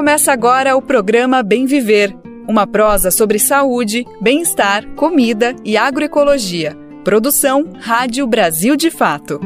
Começa agora o programa Bem Viver, uma prosa sobre saúde, bem-estar, comida e agroecologia. Produção Rádio Brasil de Fato.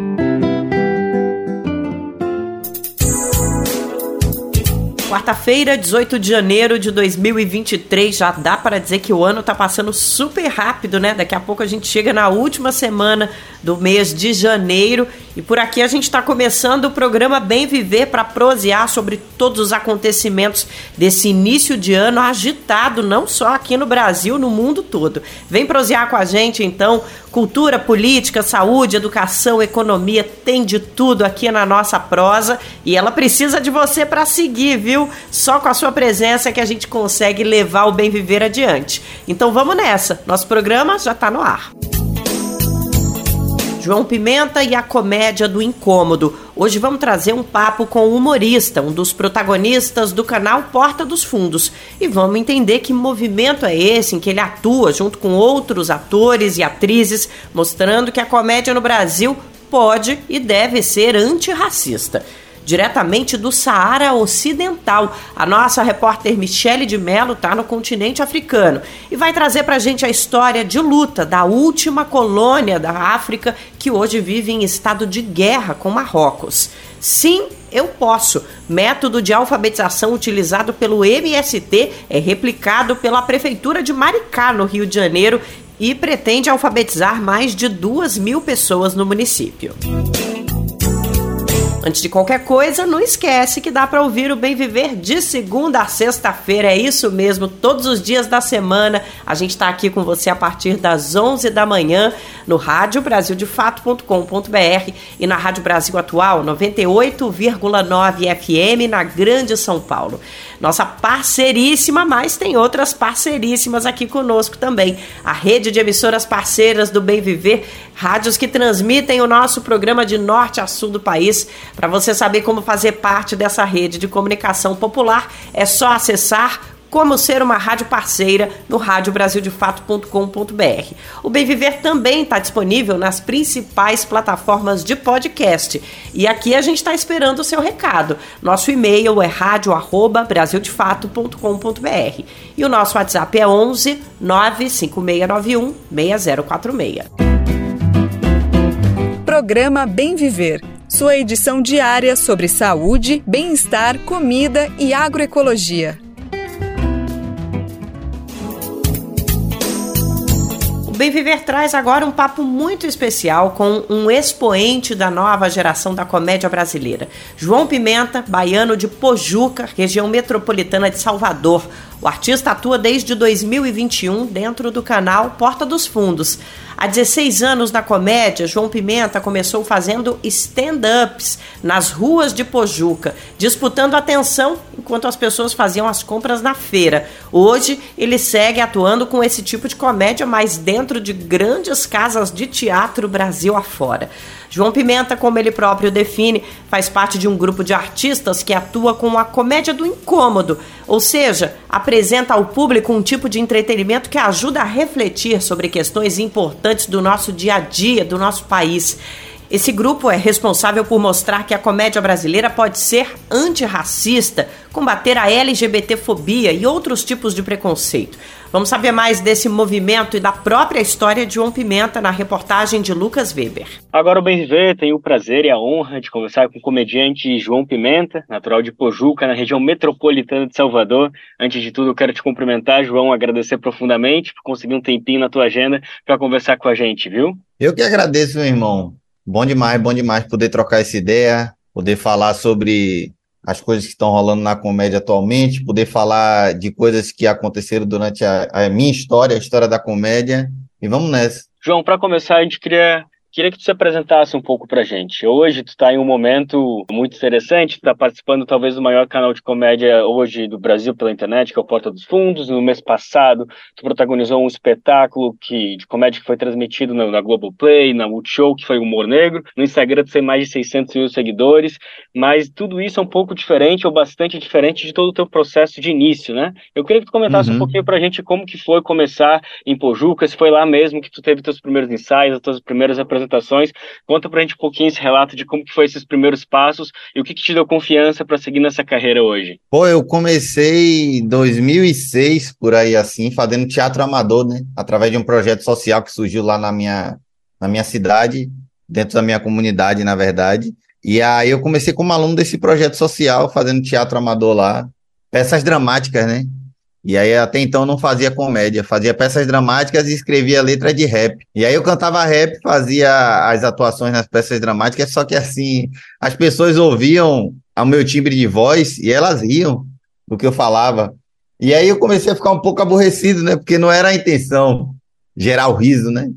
Quarta-feira, 18 de janeiro de 2023, já dá para dizer que o ano está passando super rápido, né? Daqui a pouco a gente chega na última semana do mês de janeiro e por aqui a gente está começando o programa Bem Viver para prosear sobre todos os acontecimentos desse início de ano agitado, não só aqui no Brasil, no mundo todo. Vem prosear com a gente então, cultura, política, saúde, educação, economia, tem de tudo aqui na nossa prosa e ela precisa de você para seguir, viu? Só com a sua presença que a gente consegue levar o bem viver adiante. Então vamos nessa. Nosso programa já está no ar. João Pimenta e a comédia do incômodo. Hoje vamos trazer um papo com o humorista, um dos protagonistas do canal Porta dos Fundos. E vamos entender que movimento é esse em que ele atua junto com outros atores e atrizes, mostrando que a comédia no Brasil pode e deve ser antirracista diretamente do Saara Ocidental. A nossa repórter Michele de Mello está no continente africano e vai trazer para a gente a história de luta da última colônia da África que hoje vive em estado de guerra com Marrocos. Sim, eu posso. Método de alfabetização utilizado pelo MST é replicado pela Prefeitura de Maricá, no Rio de Janeiro, e pretende alfabetizar mais de duas mil pessoas no município. Antes de qualquer coisa, não esquece que dá para ouvir o Bem Viver de segunda a sexta-feira. É isso mesmo, todos os dias da semana. A gente está aqui com você a partir das 11 da manhã no rádio brasildefato.com.br e na Rádio Brasil Atual 98,9 FM na Grande São Paulo. Nossa parceiríssima, mas tem outras parceiríssimas aqui conosco também. A rede de emissoras parceiras do Bem Viver, rádios que transmitem o nosso programa de norte a sul do país. Para você saber como fazer parte dessa rede de comunicação popular, é só acessar como ser uma rádio parceira no radiobrasildefato.com.br. O Bem Viver também está disponível nas principais plataformas de podcast. E aqui a gente está esperando o seu recado. Nosso e-mail é radio@brasildefato.com.br e o nosso WhatsApp é 11 95691 6046. Programa Bem Viver sua edição diária sobre saúde, bem-estar, comida e agroecologia. Bem Viver traz agora um papo muito especial com um expoente da nova geração da comédia brasileira. João Pimenta, baiano de Pojuca, região metropolitana de Salvador. O artista atua desde 2021 dentro do canal Porta dos Fundos. Há 16 anos na comédia, João Pimenta começou fazendo stand-ups nas ruas de Pojuca, disputando atenção enquanto as pessoas faziam as compras na feira. Hoje, ele segue atuando com esse tipo de comédia, mas dentro de grandes casas de teatro Brasil afora. João Pimenta, como ele próprio define, faz parte de um grupo de artistas que atua com a comédia do incômodo, ou seja, apresenta ao público um tipo de entretenimento que ajuda a refletir sobre questões importantes do nosso dia a dia, do nosso país. Esse grupo é responsável por mostrar que a comédia brasileira pode ser antirracista, combater a LGBTfobia e outros tipos de preconceito. Vamos saber mais desse movimento e da própria história de João Pimenta na reportagem de Lucas Weber. Agora o Bem Viver tem o prazer e a honra de conversar com o comediante João Pimenta, natural de Pojuca, na região metropolitana de Salvador. Antes de tudo, eu quero te cumprimentar, João, agradecer profundamente por conseguir um tempinho na tua agenda para conversar com a gente, viu? Eu que agradeço, meu irmão. Bom demais, bom demais poder trocar essa ideia, poder falar sobre as coisas que estão rolando na comédia atualmente, poder falar de coisas que aconteceram durante a, a minha história, a história da comédia. E vamos nessa. João, para começar, a gente queria Queria que tu se apresentasse um pouco pra gente. Hoje tu está em um momento muito interessante, tu tá participando talvez do maior canal de comédia hoje do Brasil pela internet, que é o Porta dos Fundos. No mês passado, tu protagonizou um espetáculo que, de comédia que foi transmitido na, na Globoplay, na Multishow, que foi Humor Negro. No Instagram tu tem mais de 600 mil seguidores, mas tudo isso é um pouco diferente ou bastante diferente de todo o teu processo de início, né? Eu queria que tu comentasse uhum. um pouquinho pra gente como que foi começar em Pojuca, se foi lá mesmo que tu teve teus primeiros ensaios, as tuas primeiras apresentações apresentações. Conta pra gente um pouquinho esse relato de como que foi esses primeiros passos e o que, que te deu confiança para seguir nessa carreira hoje. Pô, eu comecei em 2006, por aí assim, fazendo teatro amador, né? Através de um projeto social que surgiu lá na minha, na minha cidade, dentro da minha comunidade, na verdade. E aí eu comecei como aluno desse projeto social, fazendo teatro amador lá, peças dramáticas, né? E aí até então não fazia comédia, fazia peças dramáticas e escrevia letra de rap. E aí eu cantava rap, fazia as atuações nas peças dramáticas, só que assim, as pessoas ouviam o meu timbre de voz e elas riam do que eu falava. E aí eu comecei a ficar um pouco aborrecido, né? Porque não era a intenção gerar o riso, né?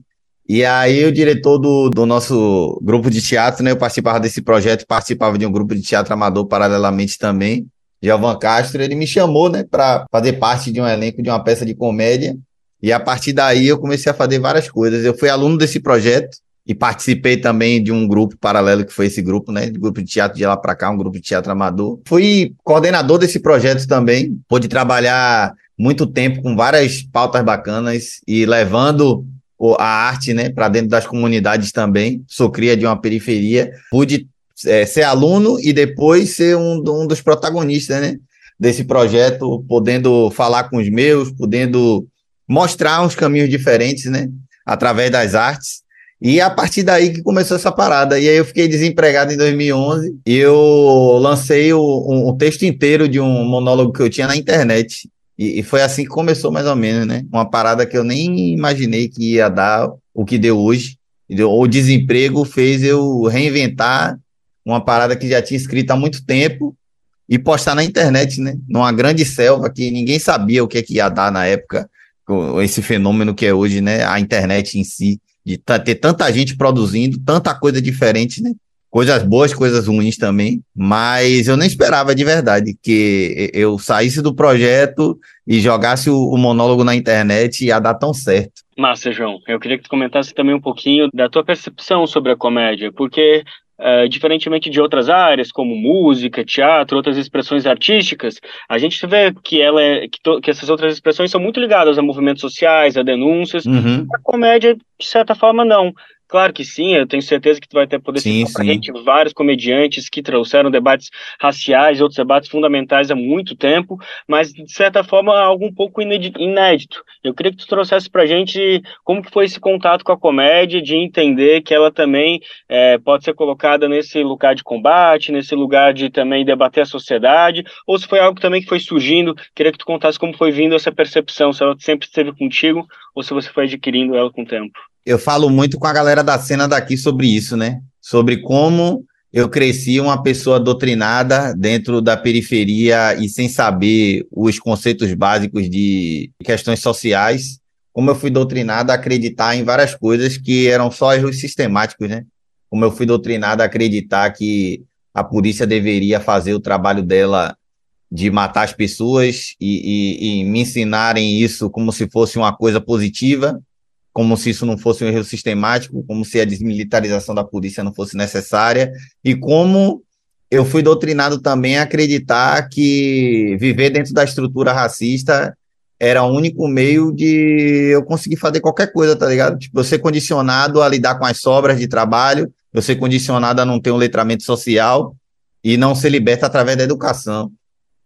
E aí o diretor do, do nosso grupo de teatro, né? Eu participava desse projeto, participava de um grupo de teatro amador paralelamente também. Giovan Castro, ele me chamou, né, para fazer parte de um elenco de uma peça de comédia. E a partir daí eu comecei a fazer várias coisas. Eu fui aluno desse projeto e participei também de um grupo paralelo que foi esse grupo, né, de grupo de teatro de lá para cá, um grupo de teatro amador. Fui coordenador desse projeto também. Pude trabalhar muito tempo com várias pautas bacanas e levando a arte, né, para dentro das comunidades também. Sou cria de uma periferia. Pude é, ser aluno e depois ser um, um dos protagonistas, né? Desse projeto, podendo falar com os meus, podendo mostrar uns caminhos diferentes, né? Através das artes. E a partir daí que começou essa parada. E aí eu fiquei desempregado em 2011 e eu lancei o, um, um, texto inteiro de um monólogo que eu tinha na internet. E, e, foi assim que começou mais ou menos, né? Uma parada que eu nem imaginei que ia dar o que deu hoje. O desemprego fez eu reinventar uma parada que já tinha escrito há muito tempo e postar na internet, né? Numa grande selva que ninguém sabia o que, é que ia dar na época, esse fenômeno que é hoje, né? A internet em si, de ter tanta gente produzindo, tanta coisa diferente, né? Coisas boas, coisas ruins também, mas eu nem esperava de verdade que eu saísse do projeto e jogasse o, o monólogo na internet e ia dar tão certo. Massa, João. Eu queria que tu comentasse também um pouquinho da tua percepção sobre a comédia, porque Uh, diferentemente de outras áreas, como música, teatro, outras expressões artísticas, a gente vê que, ela é, que, to, que essas outras expressões são muito ligadas a movimentos sociais, a denúncias. Uhum. A comédia, de certa forma, não. Claro que sim, eu tenho certeza que tu vai ter poder sim, citar gente vários comediantes que trouxeram debates raciais outros debates fundamentais há muito tempo, mas de certa forma algo um pouco inédito. Eu queria que tu trouxesse pra gente como que foi esse contato com a comédia, de entender que ela também é, pode ser colocada nesse lugar de combate, nesse lugar de também debater a sociedade, ou se foi algo também que foi surgindo, queria que tu contasse como foi vindo essa percepção, se ela sempre esteve contigo ou se você foi adquirindo ela com o tempo eu falo muito com a galera da cena daqui sobre isso, né? Sobre como eu cresci uma pessoa doutrinada dentro da periferia e sem saber os conceitos básicos de questões sociais, como eu fui doutrinado a acreditar em várias coisas que eram só erros sistemáticos, né? Como eu fui doutrinado a acreditar que a polícia deveria fazer o trabalho dela de matar as pessoas e, e, e me ensinarem isso como se fosse uma coisa positiva como se isso não fosse um erro sistemático, como se a desmilitarização da polícia não fosse necessária, e como eu fui doutrinado também a acreditar que viver dentro da estrutura racista era o único meio de eu conseguir fazer qualquer coisa, tá ligado? Tipo, eu ser condicionado a lidar com as sobras de trabalho, eu ser condicionado a não ter um letramento social e não ser liberto através da educação.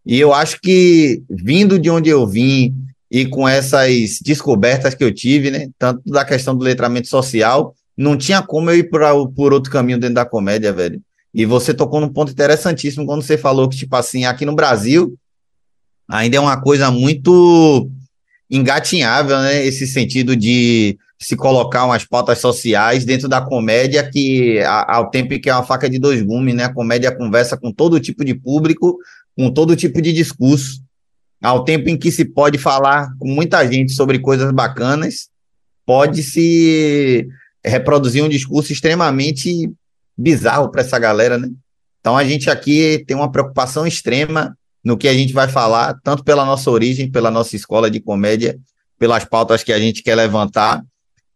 E eu acho que, vindo de onde eu vim, e com essas descobertas que eu tive, né, tanto da questão do letramento social, não tinha como eu ir por, por outro caminho dentro da comédia, velho. E você tocou num ponto interessantíssimo quando você falou que, tipo assim, aqui no Brasil ainda é uma coisa muito engatinhável, né? Esse sentido de se colocar umas pautas sociais dentro da comédia, que ao tempo que é uma faca de dois gumes, né? A comédia conversa com todo tipo de público, com todo tipo de discurso ao tempo em que se pode falar com muita gente sobre coisas bacanas, pode se reproduzir um discurso extremamente bizarro para essa galera, né? Então a gente aqui tem uma preocupação extrema no que a gente vai falar, tanto pela nossa origem, pela nossa escola de comédia, pelas pautas que a gente quer levantar,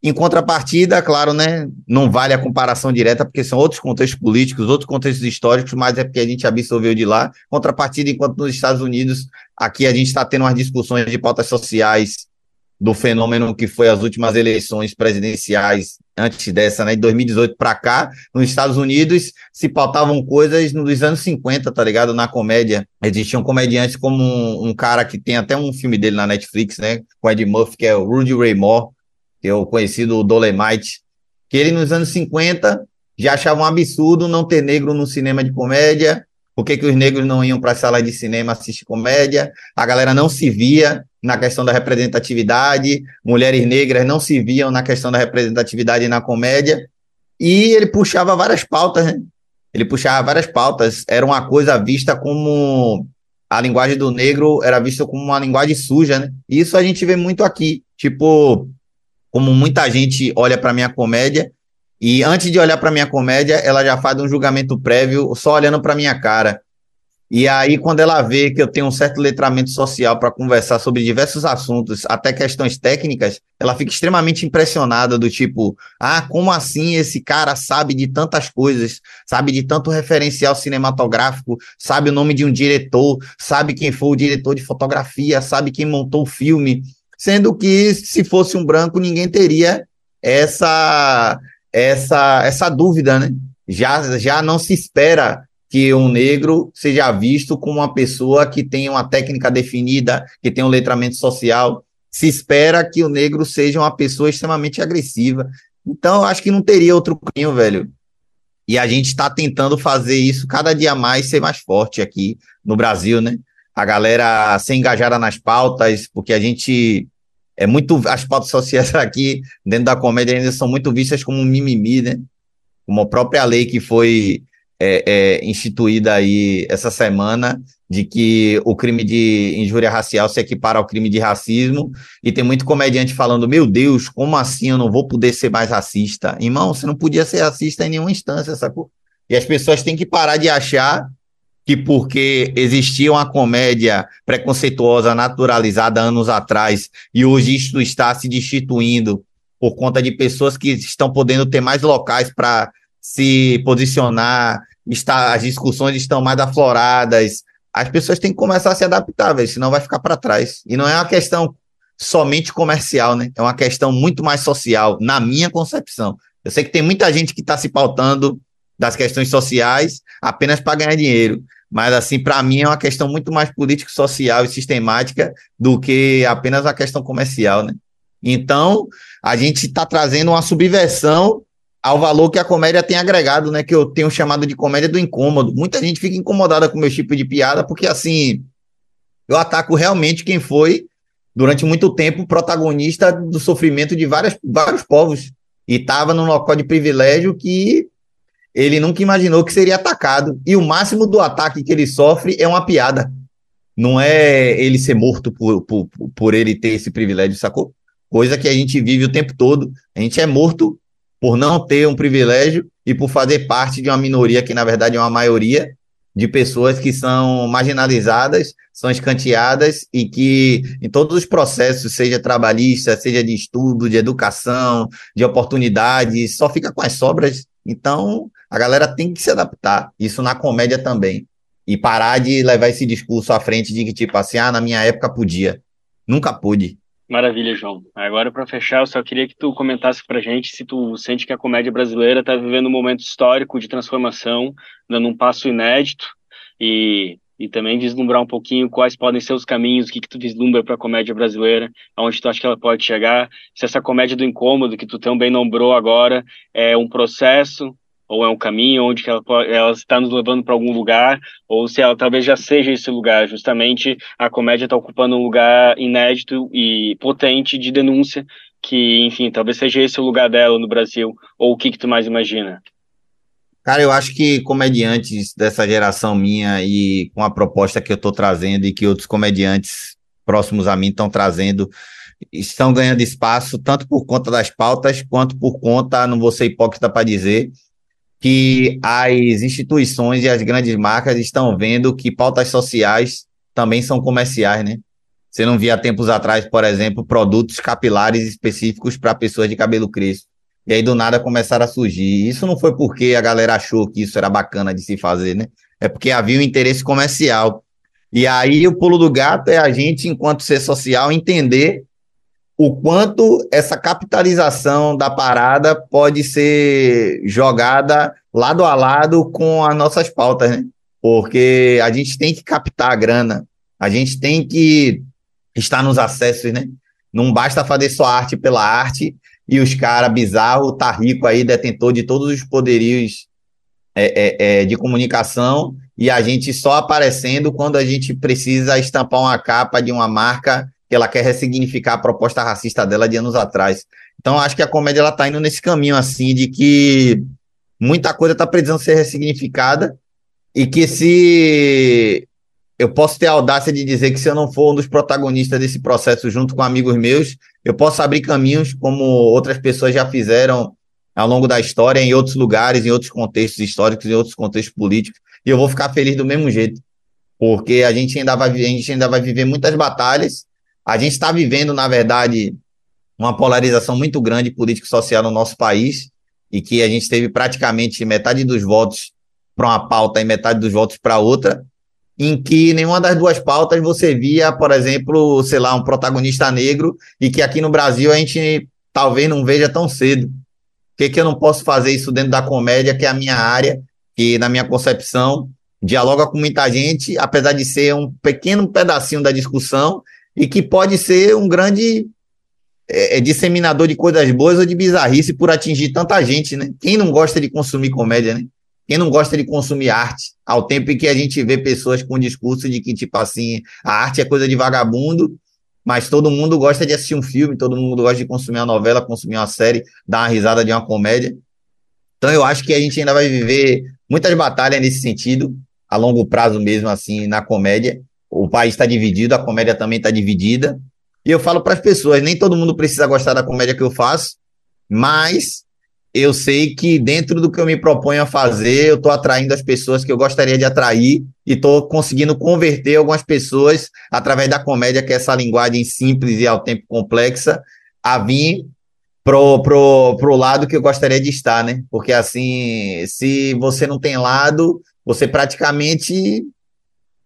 em contrapartida, claro, né, não vale a comparação direta, porque são outros contextos políticos, outros contextos históricos, mas é porque a gente absorveu de lá. Contrapartida, enquanto nos Estados Unidos, aqui a gente está tendo umas discussões de pautas sociais do fenômeno que foi as últimas eleições presidenciais antes dessa, né? De 2018 para cá, nos Estados Unidos se pautavam coisas nos anos 50, tá ligado? Na comédia. Existiam comediantes como um, um cara que tem até um filme dele na Netflix, né? Com Ed Murphy, que é o Rudy Ray Moore, que é o Dolemite, que ele nos anos 50 já achava um absurdo não ter negro no cinema de comédia, por que, os negros não iam para a sala de cinema assistir comédia? A galera não se via na questão da representatividade, mulheres negras não se viam na questão da representatividade na comédia, e ele puxava várias pautas, né? Ele puxava várias pautas, era uma coisa vista como a linguagem do negro era vista como uma linguagem suja, né? E isso a gente vê muito aqui, tipo, como muita gente olha para minha comédia. E antes de olhar para minha comédia, ela já faz um julgamento prévio só olhando para minha cara. E aí, quando ela vê que eu tenho um certo letramento social para conversar sobre diversos assuntos, até questões técnicas, ela fica extremamente impressionada do tipo, ah, como assim esse cara sabe de tantas coisas, sabe de tanto referencial cinematográfico, sabe o nome de um diretor, sabe quem foi o diretor de fotografia, sabe quem montou o filme, sendo que se fosse um branco ninguém teria essa essa, essa dúvida, né? Já, já não se espera que um negro seja visto como uma pessoa que tem uma técnica definida, que tem um letramento social. Se espera que o negro seja uma pessoa extremamente agressiva. Então, acho que não teria outro caminho, velho. E a gente está tentando fazer isso cada dia mais ser mais forte aqui no Brasil, né? A galera ser engajada nas pautas, porque a gente é muito as pautas sociais aqui dentro da comédia ainda são muito vistas como um mimimi, né? Como a própria lei que foi é, é, instituída aí essa semana de que o crime de injúria racial se equipara ao crime de racismo. E tem muito comediante falando meu Deus como assim? Eu não vou poder ser mais racista. Irmão você não podia ser racista em nenhuma instância sacou? E as pessoas têm que parar de achar que porque existia uma comédia preconceituosa naturalizada anos atrás e hoje isto está se destituindo por conta de pessoas que estão podendo ter mais locais para se posicionar, está, as discussões estão mais afloradas. As pessoas têm que começar a se adaptar, senão vai ficar para trás. E não é uma questão somente comercial, né? É uma questão muito mais social, na minha concepção. Eu sei que tem muita gente que está se pautando das questões sociais apenas para ganhar dinheiro. Mas, assim, para mim é uma questão muito mais político-social e sistemática do que apenas a questão comercial, né? Então, a gente está trazendo uma subversão ao valor que a comédia tem agregado, né? Que eu tenho chamado de comédia do incômodo. Muita gente fica incomodada com meu tipo de piada, porque, assim, eu ataco realmente quem foi, durante muito tempo, protagonista do sofrimento de várias, vários povos. E estava num local de privilégio que ele nunca imaginou que seria atacado. E o máximo do ataque que ele sofre é uma piada. Não é ele ser morto por, por, por ele ter esse privilégio, sacou? Coisa que a gente vive o tempo todo. A gente é morto por não ter um privilégio e por fazer parte de uma minoria que, na verdade, é uma maioria de pessoas que são marginalizadas, são escanteadas e que, em todos os processos, seja trabalhista, seja de estudo, de educação, de oportunidades, só fica com as sobras. Então, a galera tem que se adaptar, isso na comédia também. E parar de levar esse discurso à frente de que, tipo assim, ah, na minha época podia. Nunca pude. Maravilha, João. Agora, para fechar, eu só queria que tu comentasse pra gente se tu sente que a comédia brasileira está vivendo um momento histórico de transformação, dando um passo inédito e, e também vislumbrar um pouquinho quais podem ser os caminhos, o que, que tu vislumbra para a comédia brasileira, aonde tu acha que ela pode chegar, se essa comédia do incômodo que tu tão bem nombrou agora é um processo ou é um caminho onde ela, ela está nos levando para algum lugar, ou se ela talvez já seja esse lugar, justamente a comédia está ocupando um lugar inédito e potente de denúncia, que, enfim, talvez seja esse o lugar dela no Brasil, ou o que, que tu mais imagina? Cara, eu acho que comediantes dessa geração minha e com a proposta que eu estou trazendo e que outros comediantes próximos a mim estão trazendo, estão ganhando espaço tanto por conta das pautas quanto por conta, não vou ser hipócrita para dizer, que as instituições e as grandes marcas estão vendo que pautas sociais também são comerciais, né? Você não via tempos atrás, por exemplo, produtos capilares específicos para pessoas de cabelo crespo. E aí do nada começaram a surgir. Isso não foi porque a galera achou que isso era bacana de se fazer, né? É porque havia um interesse comercial. E aí o pulo do gato é a gente, enquanto ser social, entender o quanto essa capitalização da parada pode ser jogada lado a lado com as nossas pautas, né? Porque a gente tem que captar a grana, a gente tem que estar nos acessos, né? Não basta fazer só arte pela arte e os caras bizarro tá rico aí, detentor de todos os poderios é, é, é, de comunicação e a gente só aparecendo quando a gente precisa estampar uma capa de uma marca ela quer ressignificar a proposta racista dela de anos atrás. Então, acho que a comédia ela tá indo nesse caminho, assim, de que muita coisa está precisando ser ressignificada e que se eu posso ter a audácia de dizer que se eu não for um dos protagonistas desse processo junto com amigos meus, eu posso abrir caminhos como outras pessoas já fizeram ao longo da história, em outros lugares, em outros contextos históricos, em outros contextos políticos, e eu vou ficar feliz do mesmo jeito, porque a gente ainda vai, a gente ainda vai viver muitas batalhas a gente está vivendo, na verdade, uma polarização muito grande político-social no nosso país e que a gente teve praticamente metade dos votos para uma pauta e metade dos votos para outra, em que nenhuma das duas pautas você via, por exemplo, sei lá, um protagonista negro e que aqui no Brasil a gente talvez não veja tão cedo. Por que, que eu não posso fazer isso dentro da comédia, que é a minha área, que na minha concepção dialoga com muita gente, apesar de ser um pequeno pedacinho da discussão, e que pode ser um grande é, é, disseminador de coisas boas ou de bizarrice por atingir tanta gente, né? Quem não gosta de consumir comédia, né? Quem não gosta de consumir arte? Ao tempo em que a gente vê pessoas com discurso de que, tipo assim, a arte é coisa de vagabundo, mas todo mundo gosta de assistir um filme, todo mundo gosta de consumir uma novela, consumir uma série, dar uma risada de uma comédia. Então eu acho que a gente ainda vai viver muitas batalhas nesse sentido, a longo prazo mesmo, assim, na comédia o país está dividido, a comédia também está dividida. E eu falo para as pessoas: nem todo mundo precisa gostar da comédia que eu faço, mas eu sei que dentro do que eu me proponho a fazer, eu estou atraindo as pessoas que eu gostaria de atrair e estou conseguindo converter algumas pessoas através da comédia, que é essa linguagem simples e ao tempo complexa, a vir pro, pro, pro lado que eu gostaria de estar, né? Porque assim, se você não tem lado, você praticamente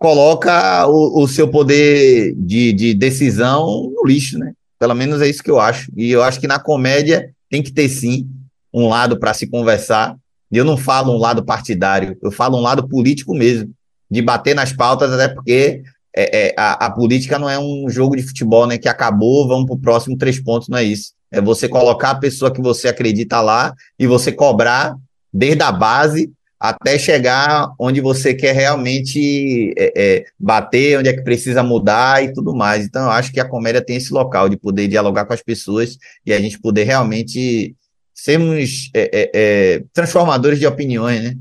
coloca o, o seu poder de, de decisão no lixo, né? Pelo menos é isso que eu acho. E eu acho que na comédia tem que ter sim um lado para se conversar. E eu não falo um lado partidário, eu falo um lado político mesmo, de bater nas pautas, até porque é, é, a, a, política não é um jogo de futebol, né? Que acabou, vamos para o próximo três pontos, não é isso. É você colocar a pessoa que você acredita lá e você cobrar desde a base até chegar onde você quer realmente é, é, bater, onde é que precisa mudar e tudo mais. Então, eu acho que a comédia tem esse local de poder dialogar com as pessoas e a gente poder realmente sermos é, é, é transformadores de opiniões, né?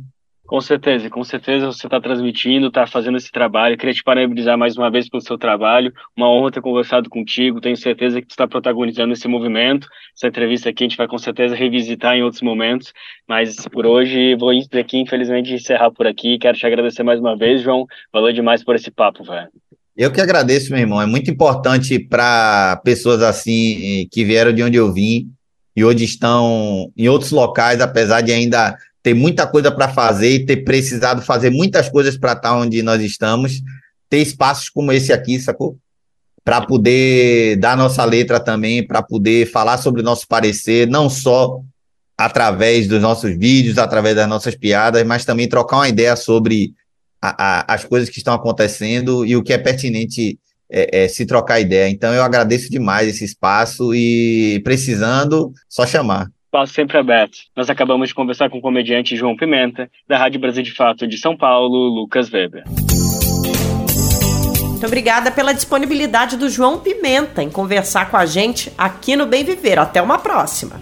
Com certeza, com certeza você está transmitindo, está fazendo esse trabalho. queria te parabenizar mais uma vez pelo seu trabalho. Uma honra ter conversado contigo. Tenho certeza que você está protagonizando esse movimento. Essa entrevista aqui a gente vai com certeza revisitar em outros momentos. Mas por hoje vou aqui, infelizmente, encerrar por aqui. Quero te agradecer mais uma vez, João. Valeu demais por esse papo, velho. Eu que agradeço, meu irmão. É muito importante para pessoas assim que vieram de onde eu vim e hoje estão em outros locais, apesar de ainda ter muita coisa para fazer e ter precisado fazer muitas coisas para estar onde nós estamos, ter espaços como esse aqui, sacou? Para poder dar nossa letra também, para poder falar sobre o nosso parecer, não só através dos nossos vídeos, através das nossas piadas, mas também trocar uma ideia sobre a, a, as coisas que estão acontecendo e o que é pertinente é, é, se trocar ideia. Então eu agradeço demais esse espaço e precisando, só chamar espaço sempre aberto. Nós acabamos de conversar com o comediante João Pimenta, da Rádio Brasil de Fato de São Paulo, Lucas Weber. Muito obrigada pela disponibilidade do João Pimenta em conversar com a gente aqui no Bem Viver. Até uma próxima.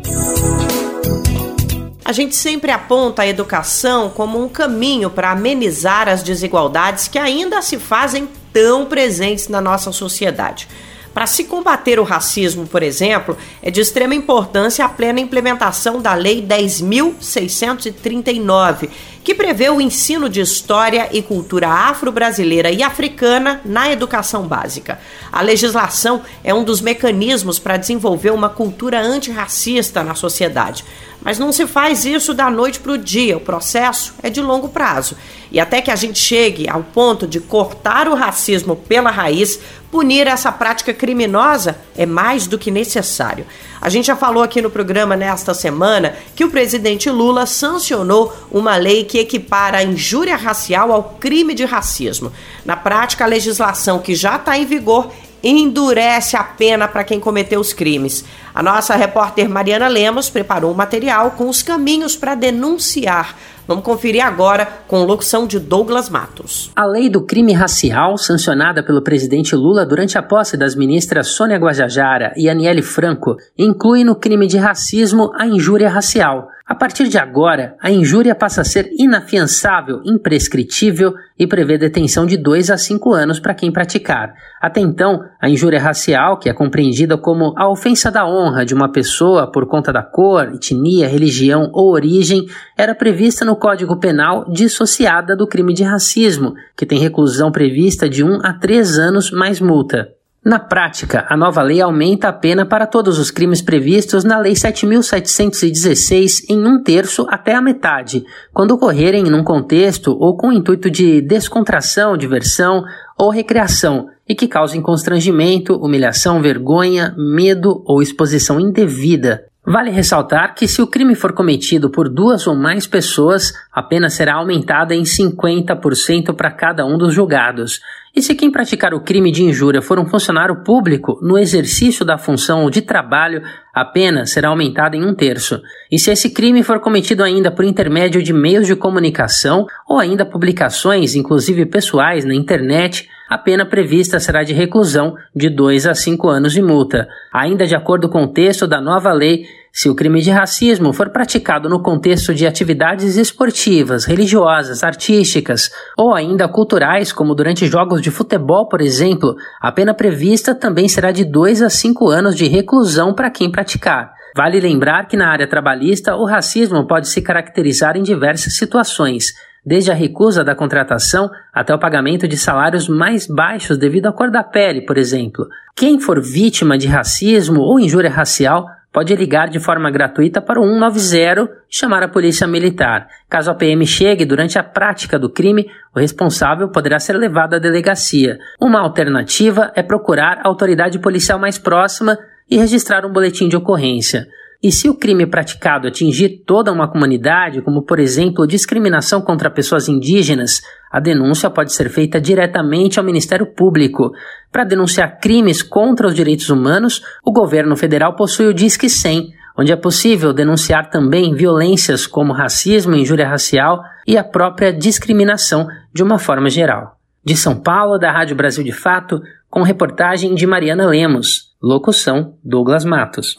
A gente sempre aponta a educação como um caminho para amenizar as desigualdades que ainda se fazem tão presentes na nossa sociedade. Para se combater o racismo, por exemplo, é de extrema importância a plena implementação da Lei 10.639, que prevê o ensino de história e cultura afro-brasileira e africana na educação básica. A legislação é um dos mecanismos para desenvolver uma cultura antirracista na sociedade. Mas não se faz isso da noite para o dia, o processo é de longo prazo. E até que a gente chegue ao ponto de cortar o racismo pela raiz, punir essa prática criminosa é mais do que necessário. A gente já falou aqui no programa nesta semana que o presidente Lula sancionou uma lei que equipara a injúria racial ao crime de racismo. Na prática, a legislação que já está em vigor endurece a pena para quem cometeu os crimes. A nossa repórter Mariana Lemos preparou um material com os caminhos para denunciar. Vamos conferir agora com locução de Douglas Matos. A lei do crime racial, sancionada pelo presidente Lula durante a posse das ministras Sônia Guajajara e Aniele Franco, inclui no crime de racismo a injúria racial. A partir de agora, a injúria passa a ser inafiançável, imprescritível e prevê detenção de 2 a 5 anos para quem praticar. Até então, a injúria racial, que é compreendida como a ofensa da honra de uma pessoa por conta da cor, etnia, religião ou origem, era prevista no Código Penal dissociada do crime de racismo, que tem reclusão prevista de 1 a 3 anos mais multa. Na prática, a nova lei aumenta a pena para todos os crimes previstos na Lei 7.716 em um terço até a metade, quando ocorrerem num contexto ou com intuito de descontração, diversão ou recreação e que causem constrangimento, humilhação, vergonha, medo ou exposição indevida. Vale ressaltar que, se o crime for cometido por duas ou mais pessoas, a pena será aumentada em 50% para cada um dos julgados. E se quem praticar o crime de injúria for um funcionário público, no exercício da função de trabalho, a pena será aumentada em um terço. E se esse crime for cometido ainda por intermédio de meios de comunicação ou ainda publicações, inclusive pessoais, na internet, a pena prevista será de reclusão de 2 a 5 anos de multa. Ainda de acordo com o texto da nova lei, se o crime de racismo for praticado no contexto de atividades esportivas, religiosas, artísticas ou ainda culturais, como durante jogos de futebol, por exemplo, a pena prevista também será de 2 a 5 anos de reclusão para quem praticar. Vale lembrar que na área trabalhista o racismo pode se caracterizar em diversas situações desde a recusa da contratação até o pagamento de salários mais baixos devido à cor da pele, por exemplo. Quem for vítima de racismo ou injúria racial pode ligar de forma gratuita para o 190 e chamar a polícia militar. Caso a PM chegue durante a prática do crime, o responsável poderá ser levado à delegacia. Uma alternativa é procurar a autoridade policial mais próxima e registrar um boletim de ocorrência. E se o crime praticado atingir toda uma comunidade, como por exemplo discriminação contra pessoas indígenas, a denúncia pode ser feita diretamente ao Ministério Público. Para denunciar crimes contra os direitos humanos, o governo federal possui o Disque 100, onde é possível denunciar também violências como racismo, injúria racial e a própria discriminação de uma forma geral. De São Paulo, da Rádio Brasil de Fato, com reportagem de Mariana Lemos. Locução: Douglas Matos.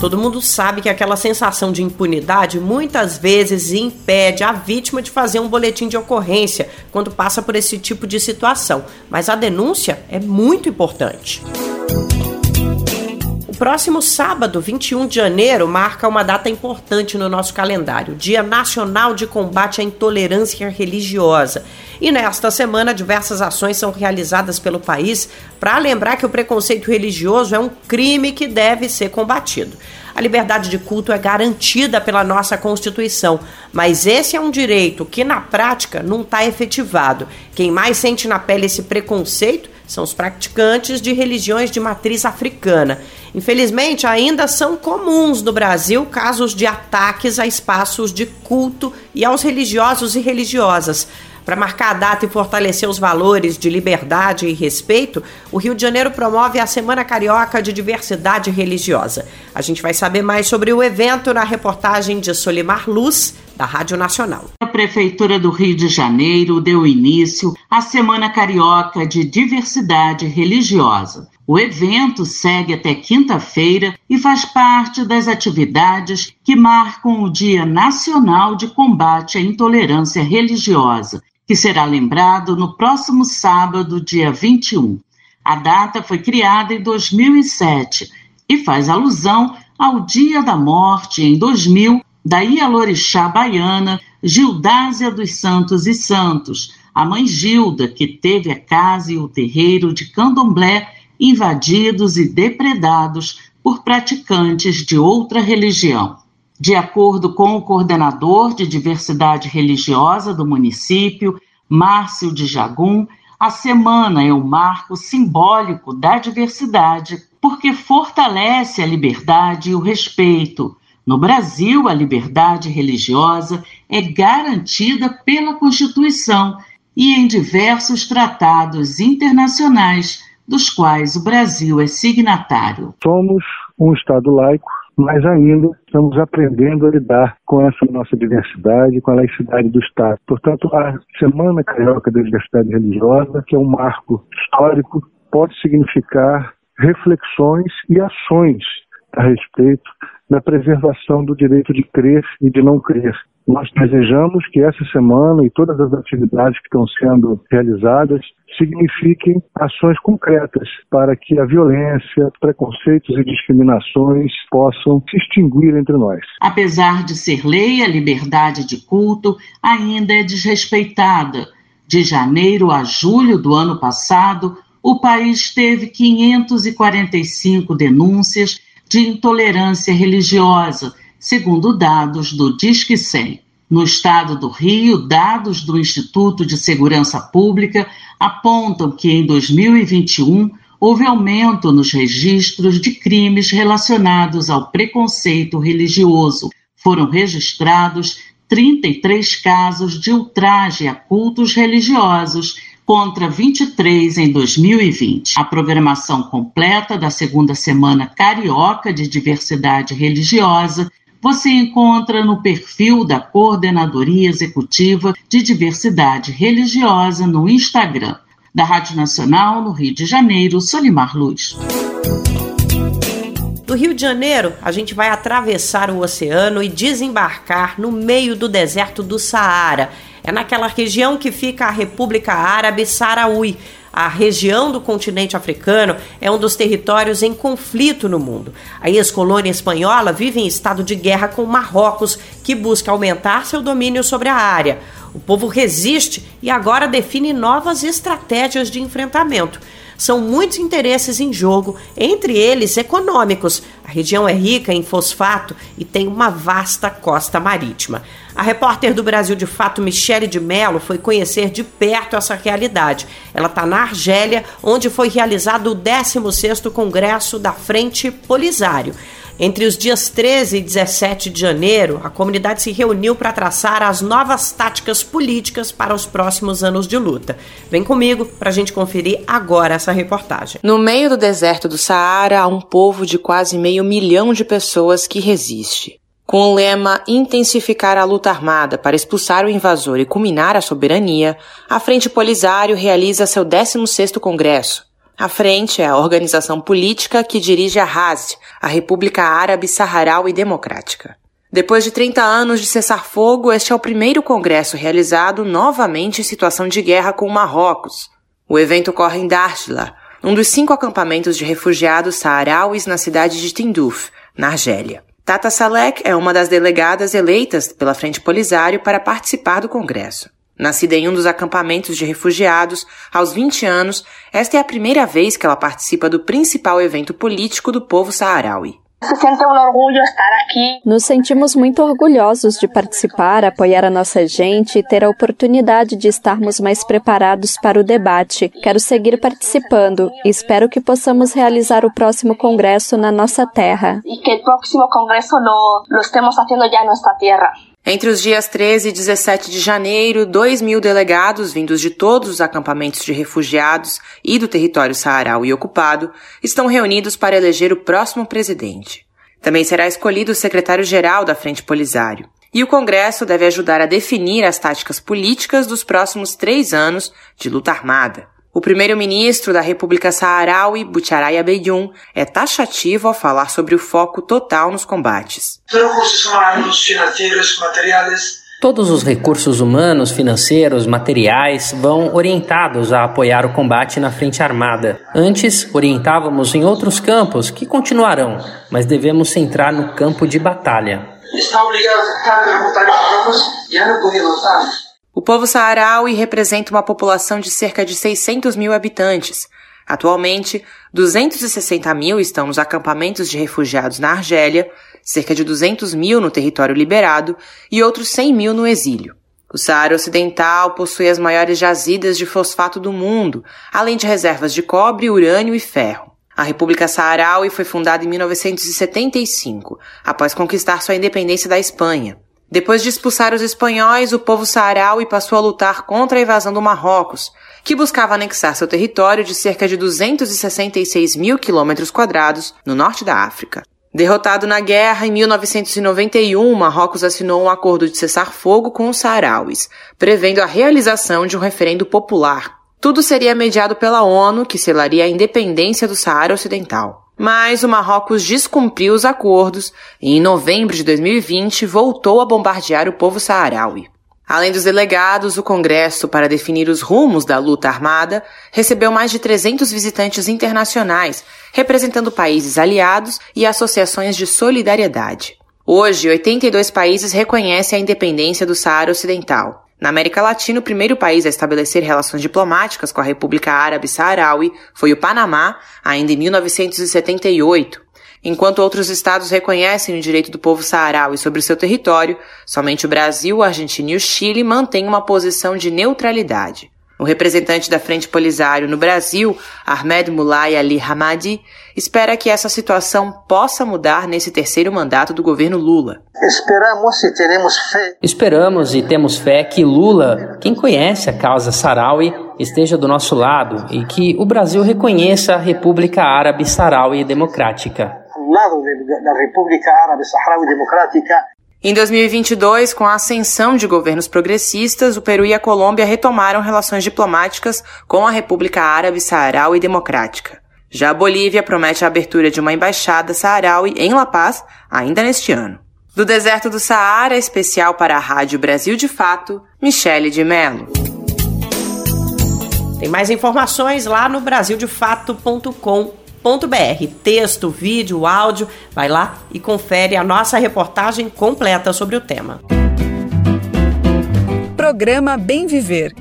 Todo mundo sabe que aquela sensação de impunidade muitas vezes impede a vítima de fazer um boletim de ocorrência quando passa por esse tipo de situação. Mas a denúncia é muito importante. O próximo sábado, 21 de janeiro, marca uma data importante no nosso calendário, Dia Nacional de Combate à Intolerância Religiosa. E nesta semana, diversas ações são realizadas pelo país para lembrar que o preconceito religioso é um crime que deve ser combatido. A liberdade de culto é garantida pela nossa Constituição, mas esse é um direito que na prática não está efetivado. Quem mais sente na pele esse preconceito são os praticantes de religiões de matriz africana. Infelizmente, ainda são comuns no Brasil casos de ataques a espaços de culto e aos religiosos e religiosas. Para marcar a data e fortalecer os valores de liberdade e respeito, o Rio de Janeiro promove a Semana Carioca de Diversidade Religiosa. A gente vai saber mais sobre o evento na reportagem de Solimar Luz, da Rádio Nacional. A Prefeitura do Rio de Janeiro deu início à Semana Carioca de Diversidade Religiosa. O evento segue até quinta-feira e faz parte das atividades que marcam o Dia Nacional de Combate à Intolerância Religiosa, que será lembrado no próximo sábado, dia 21. A data foi criada em 2007 e faz alusão ao dia da morte, em 2000, da Ialorixá baiana Gildásia dos Santos e Santos, a mãe Gilda, que teve a casa e o terreiro de Candomblé invadidos e depredados por praticantes de outra religião. De acordo com o coordenador de diversidade religiosa do município, Márcio de Jagum, a semana é um marco simbólico da diversidade, porque fortalece a liberdade e o respeito. No Brasil, a liberdade religiosa é garantida pela Constituição e em diversos tratados internacionais, dos quais o Brasil é signatário. Somos um Estado laico mas ainda estamos aprendendo a lidar com essa nossa diversidade, com a laicidade do Estado. Portanto, a Semana Carioca da Diversidade Religiosa, que é um marco histórico, pode significar reflexões e ações a respeito da preservação do direito de crer e de não crer, nós desejamos que essa semana e todas as atividades que estão sendo realizadas signifiquem ações concretas para que a violência, preconceitos e discriminações possam se extinguir entre nós. Apesar de ser lei, a liberdade de culto ainda é desrespeitada. De janeiro a julho do ano passado, o país teve 545 denúncias de intolerância religiosa segundo dados do Disque 100. No estado do Rio, dados do Instituto de Segurança Pública apontam que em 2021 houve aumento nos registros de crimes relacionados ao preconceito religioso. Foram registrados 33 casos de ultraje a cultos religiosos contra 23 em 2020. A programação completa da segunda semana carioca de diversidade religiosa você encontra no perfil da Coordenadoria Executiva de Diversidade Religiosa no Instagram. Da Rádio Nacional, no Rio de Janeiro, Solimar Luz. Do Rio de Janeiro, a gente vai atravessar o oceano e desembarcar no meio do deserto do Saara. É naquela região que fica a República Árabe Saraui, a região do continente africano é um dos territórios em conflito no mundo. A ex-colônia espanhola vive em estado de guerra com Marrocos, que busca aumentar seu domínio sobre a área. O povo resiste e agora define novas estratégias de enfrentamento. São muitos interesses em jogo, entre eles econômicos. A região é rica em fosfato e tem uma vasta costa marítima. A repórter do Brasil de Fato, Michele de Mello, foi conhecer de perto essa realidade. Ela está na Argélia, onde foi realizado o 16º Congresso da Frente Polisário. Entre os dias 13 e 17 de janeiro, a comunidade se reuniu para traçar as novas táticas políticas para os próximos anos de luta. Vem comigo para a gente conferir agora essa reportagem. No meio do deserto do Saara, há um povo de quase meio milhão de pessoas que resiste. Com o lema Intensificar a luta armada para expulsar o invasor e culminar a soberania, a Frente Polisário realiza seu 16º Congresso. A Frente é a organização política que dirige a RASD, a República Árabe Saharaui Democrática. Depois de 30 anos de cessar-fogo, este é o primeiro congresso realizado novamente em situação de guerra com Marrocos. O evento ocorre em Darshla, um dos cinco acampamentos de refugiados saharauis na cidade de Tinduf, na Argélia. Tata Salek é uma das delegadas eleitas pela Frente Polisário para participar do Congresso. Nascida em um dos acampamentos de refugiados, aos 20 anos, esta é a primeira vez que ela participa do principal evento político do povo saharaui. Se sente um orgulho estar aqui. Nos sentimos muito orgulhosos de participar, apoiar a nossa gente e ter a oportunidade de estarmos mais preparados para o debate. Quero seguir participando e espero que possamos realizar o próximo congresso na nossa terra. E que o próximo congresso lo, lo estemos fazendo já em nossa terra. Entre os dias 13 e 17 de janeiro, 2 mil delegados vindos de todos os acampamentos de refugiados e do território e ocupado estão reunidos para eleger o próximo presidente. Também será escolhido o secretário-geral da Frente Polisário. E o Congresso deve ajudar a definir as táticas políticas dos próximos três anos de luta armada. O primeiro-ministro da República Saharaui, Butcharai Abeyun, é taxativo ao falar sobre o foco total nos combates. Todos os recursos humanos, financeiros, materiais vão orientados a apoiar o combate na frente armada. Antes, orientávamos em outros campos que continuarão, mas devemos centrar no campo de batalha. Está obrigado a não o povo saharaui representa uma população de cerca de 600 mil habitantes. Atualmente, 260 mil estão nos acampamentos de refugiados na Argélia, cerca de 200 mil no território liberado e outros 100 mil no exílio. O Saara Ocidental possui as maiores jazidas de fosfato do mundo, além de reservas de cobre, urânio e ferro. A República Saharaui foi fundada em 1975, após conquistar sua independência da Espanha. Depois de expulsar os espanhóis, o povo saharaui passou a lutar contra a invasão do Marrocos, que buscava anexar seu território de cerca de 266 mil quilômetros quadrados no norte da África. Derrotado na guerra, em 1991, Marrocos assinou um acordo de cessar-fogo com os saharauis, prevendo a realização de um referendo popular. Tudo seria mediado pela ONU, que selaria a independência do Saara Ocidental. Mas o Marrocos descumpriu os acordos e, em novembro de 2020, voltou a bombardear o povo saharaui. Além dos delegados, o Congresso, para definir os rumos da luta armada, recebeu mais de 300 visitantes internacionais, representando países aliados e associações de solidariedade. Hoje, 82 países reconhecem a independência do Saara Ocidental. Na América Latina, o primeiro país a estabelecer relações diplomáticas com a República Árabe Saharaui foi o Panamá, ainda em 1978. Enquanto outros estados reconhecem o direito do povo saharaui sobre seu território, somente o Brasil, a Argentina e o Chile mantêm uma posição de neutralidade. O representante da Frente Polisário no Brasil, Ahmed Mulay Ali Hamadi, espera que essa situação possa mudar nesse terceiro mandato do governo Lula. Esperamos e teremos fé. Esperamos e temos fé que Lula, quem conhece a causa Saraui, esteja do nosso lado e que o Brasil reconheça a República Árabe Saraui Democrática lado da República Árabe Saharaui Democrática. Em 2022, com a ascensão de governos progressistas, o Peru e a Colômbia retomaram relações diplomáticas com a República Árabe Saharaui Democrática. Já a Bolívia promete a abertura de uma embaixada saharaui em La Paz ainda neste ano. Do deserto do Saara, especial para a Rádio Brasil de Fato, Michele de Mello. Tem mais informações lá no brasildefato.com br Texto, vídeo, áudio. Vai lá e confere a nossa reportagem completa sobre o tema. Programa Bem Viver.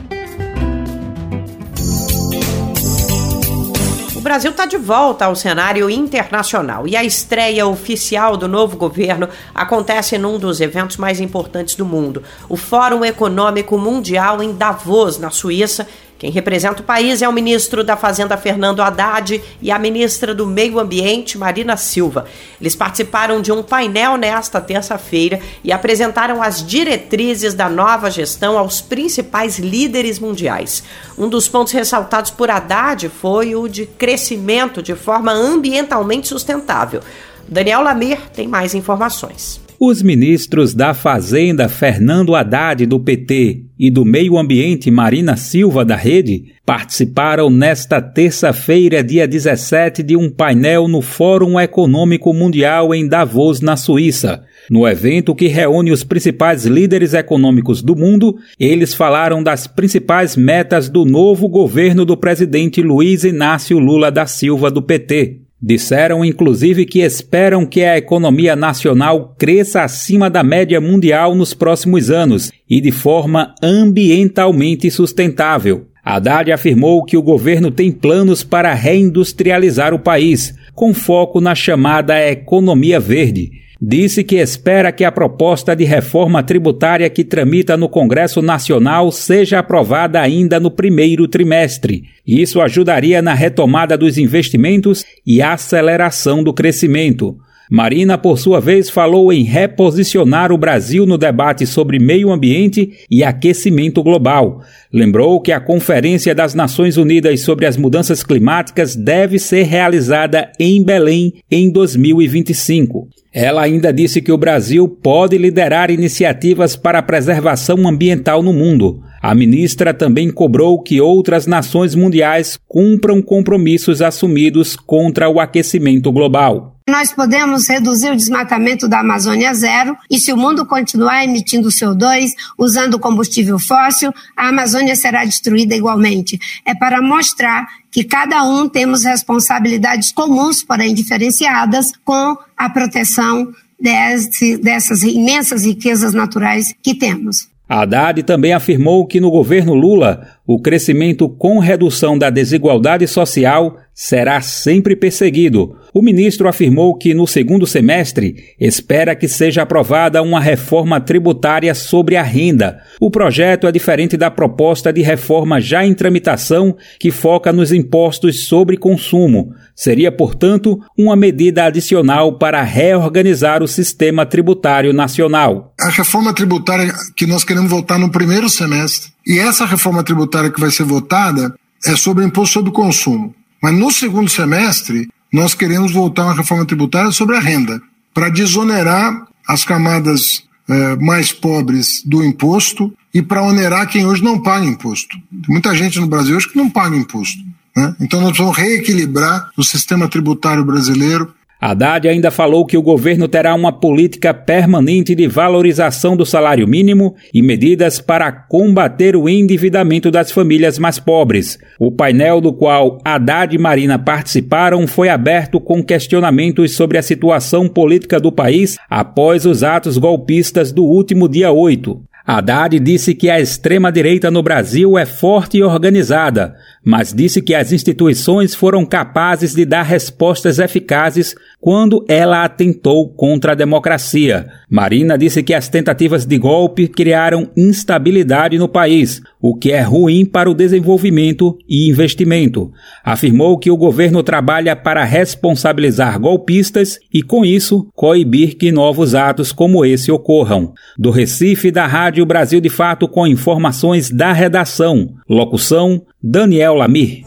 O Brasil está de volta ao cenário internacional e a estreia oficial do novo governo acontece num dos eventos mais importantes do mundo, o Fórum Econômico Mundial em Davos, na Suíça, quem representa o país é o ministro da Fazenda Fernando Haddad e a ministra do Meio Ambiente Marina Silva. Eles participaram de um painel nesta terça-feira e apresentaram as diretrizes da nova gestão aos principais líderes mundiais. Um dos pontos ressaltados por Haddad foi o de crescimento de forma ambientalmente sustentável. Daniel Lamir tem mais informações. Os ministros da Fazenda Fernando Haddad, do PT, e do Meio Ambiente Marina Silva, da Rede, participaram nesta terça-feira, dia 17, de um painel no Fórum Econômico Mundial em Davos, na Suíça. No evento que reúne os principais líderes econômicos do mundo, eles falaram das principais metas do novo governo do presidente Luiz Inácio Lula da Silva, do PT. Disseram inclusive que esperam que a economia nacional cresça acima da média mundial nos próximos anos e de forma ambientalmente sustentável. Haddad afirmou que o governo tem planos para reindustrializar o país, com foco na chamada economia verde disse que espera que a proposta de reforma tributária que tramita no Congresso Nacional seja aprovada ainda no primeiro trimestre. Isso ajudaria na retomada dos investimentos e aceleração do crescimento. Marina, por sua vez, falou em reposicionar o Brasil no debate sobre meio ambiente e aquecimento global. Lembrou que a Conferência das Nações Unidas sobre as Mudanças Climáticas deve ser realizada em Belém em 2025. Ela ainda disse que o Brasil pode liderar iniciativas para a preservação ambiental no mundo. A ministra também cobrou que outras nações mundiais cumpram compromissos assumidos contra o aquecimento global. Nós podemos reduzir o desmatamento da Amazônia a zero e se o mundo continuar emitindo CO2, usando combustível fóssil, a Amazônia será destruída igualmente. É para mostrar que cada um temos responsabilidades comuns, porém diferenciadas, com a proteção desse, dessas imensas riquezas naturais que temos. Haddad também afirmou que no governo Lula, o crescimento com redução da desigualdade social será sempre perseguido. O ministro afirmou que no segundo semestre espera que seja aprovada uma reforma tributária sobre a renda. O projeto é diferente da proposta de reforma já em tramitação, que foca nos impostos sobre consumo. Seria, portanto, uma medida adicional para reorganizar o sistema tributário nacional. A reforma tributária que nós queremos votar no primeiro semestre, e essa reforma tributária que vai ser votada é sobre o imposto sobre o consumo. Mas no segundo semestre, nós queremos voltar uma reforma tributária sobre a renda, para desonerar as camadas eh, mais pobres do imposto e para onerar quem hoje não paga imposto. Tem muita gente no Brasil hoje que não paga imposto. Né? Então nós vamos reequilibrar o sistema tributário brasileiro Haddad ainda falou que o governo terá uma política permanente de valorização do salário mínimo e medidas para combater o endividamento das famílias mais pobres. O painel do qual Haddad e Marina participaram foi aberto com questionamentos sobre a situação política do país após os atos golpistas do último dia 8. Haddad disse que a extrema-direita no Brasil é forte e organizada, mas disse que as instituições foram capazes de dar respostas eficazes quando ela atentou contra a democracia. Marina disse que as tentativas de golpe criaram instabilidade no país, o que é ruim para o desenvolvimento e investimento. Afirmou que o governo trabalha para responsabilizar golpistas e, com isso, coibir que novos atos como esse ocorram. Do Recife, da Rádio Brasil de Fato, com informações da redação. Locução: Daniel Lamir.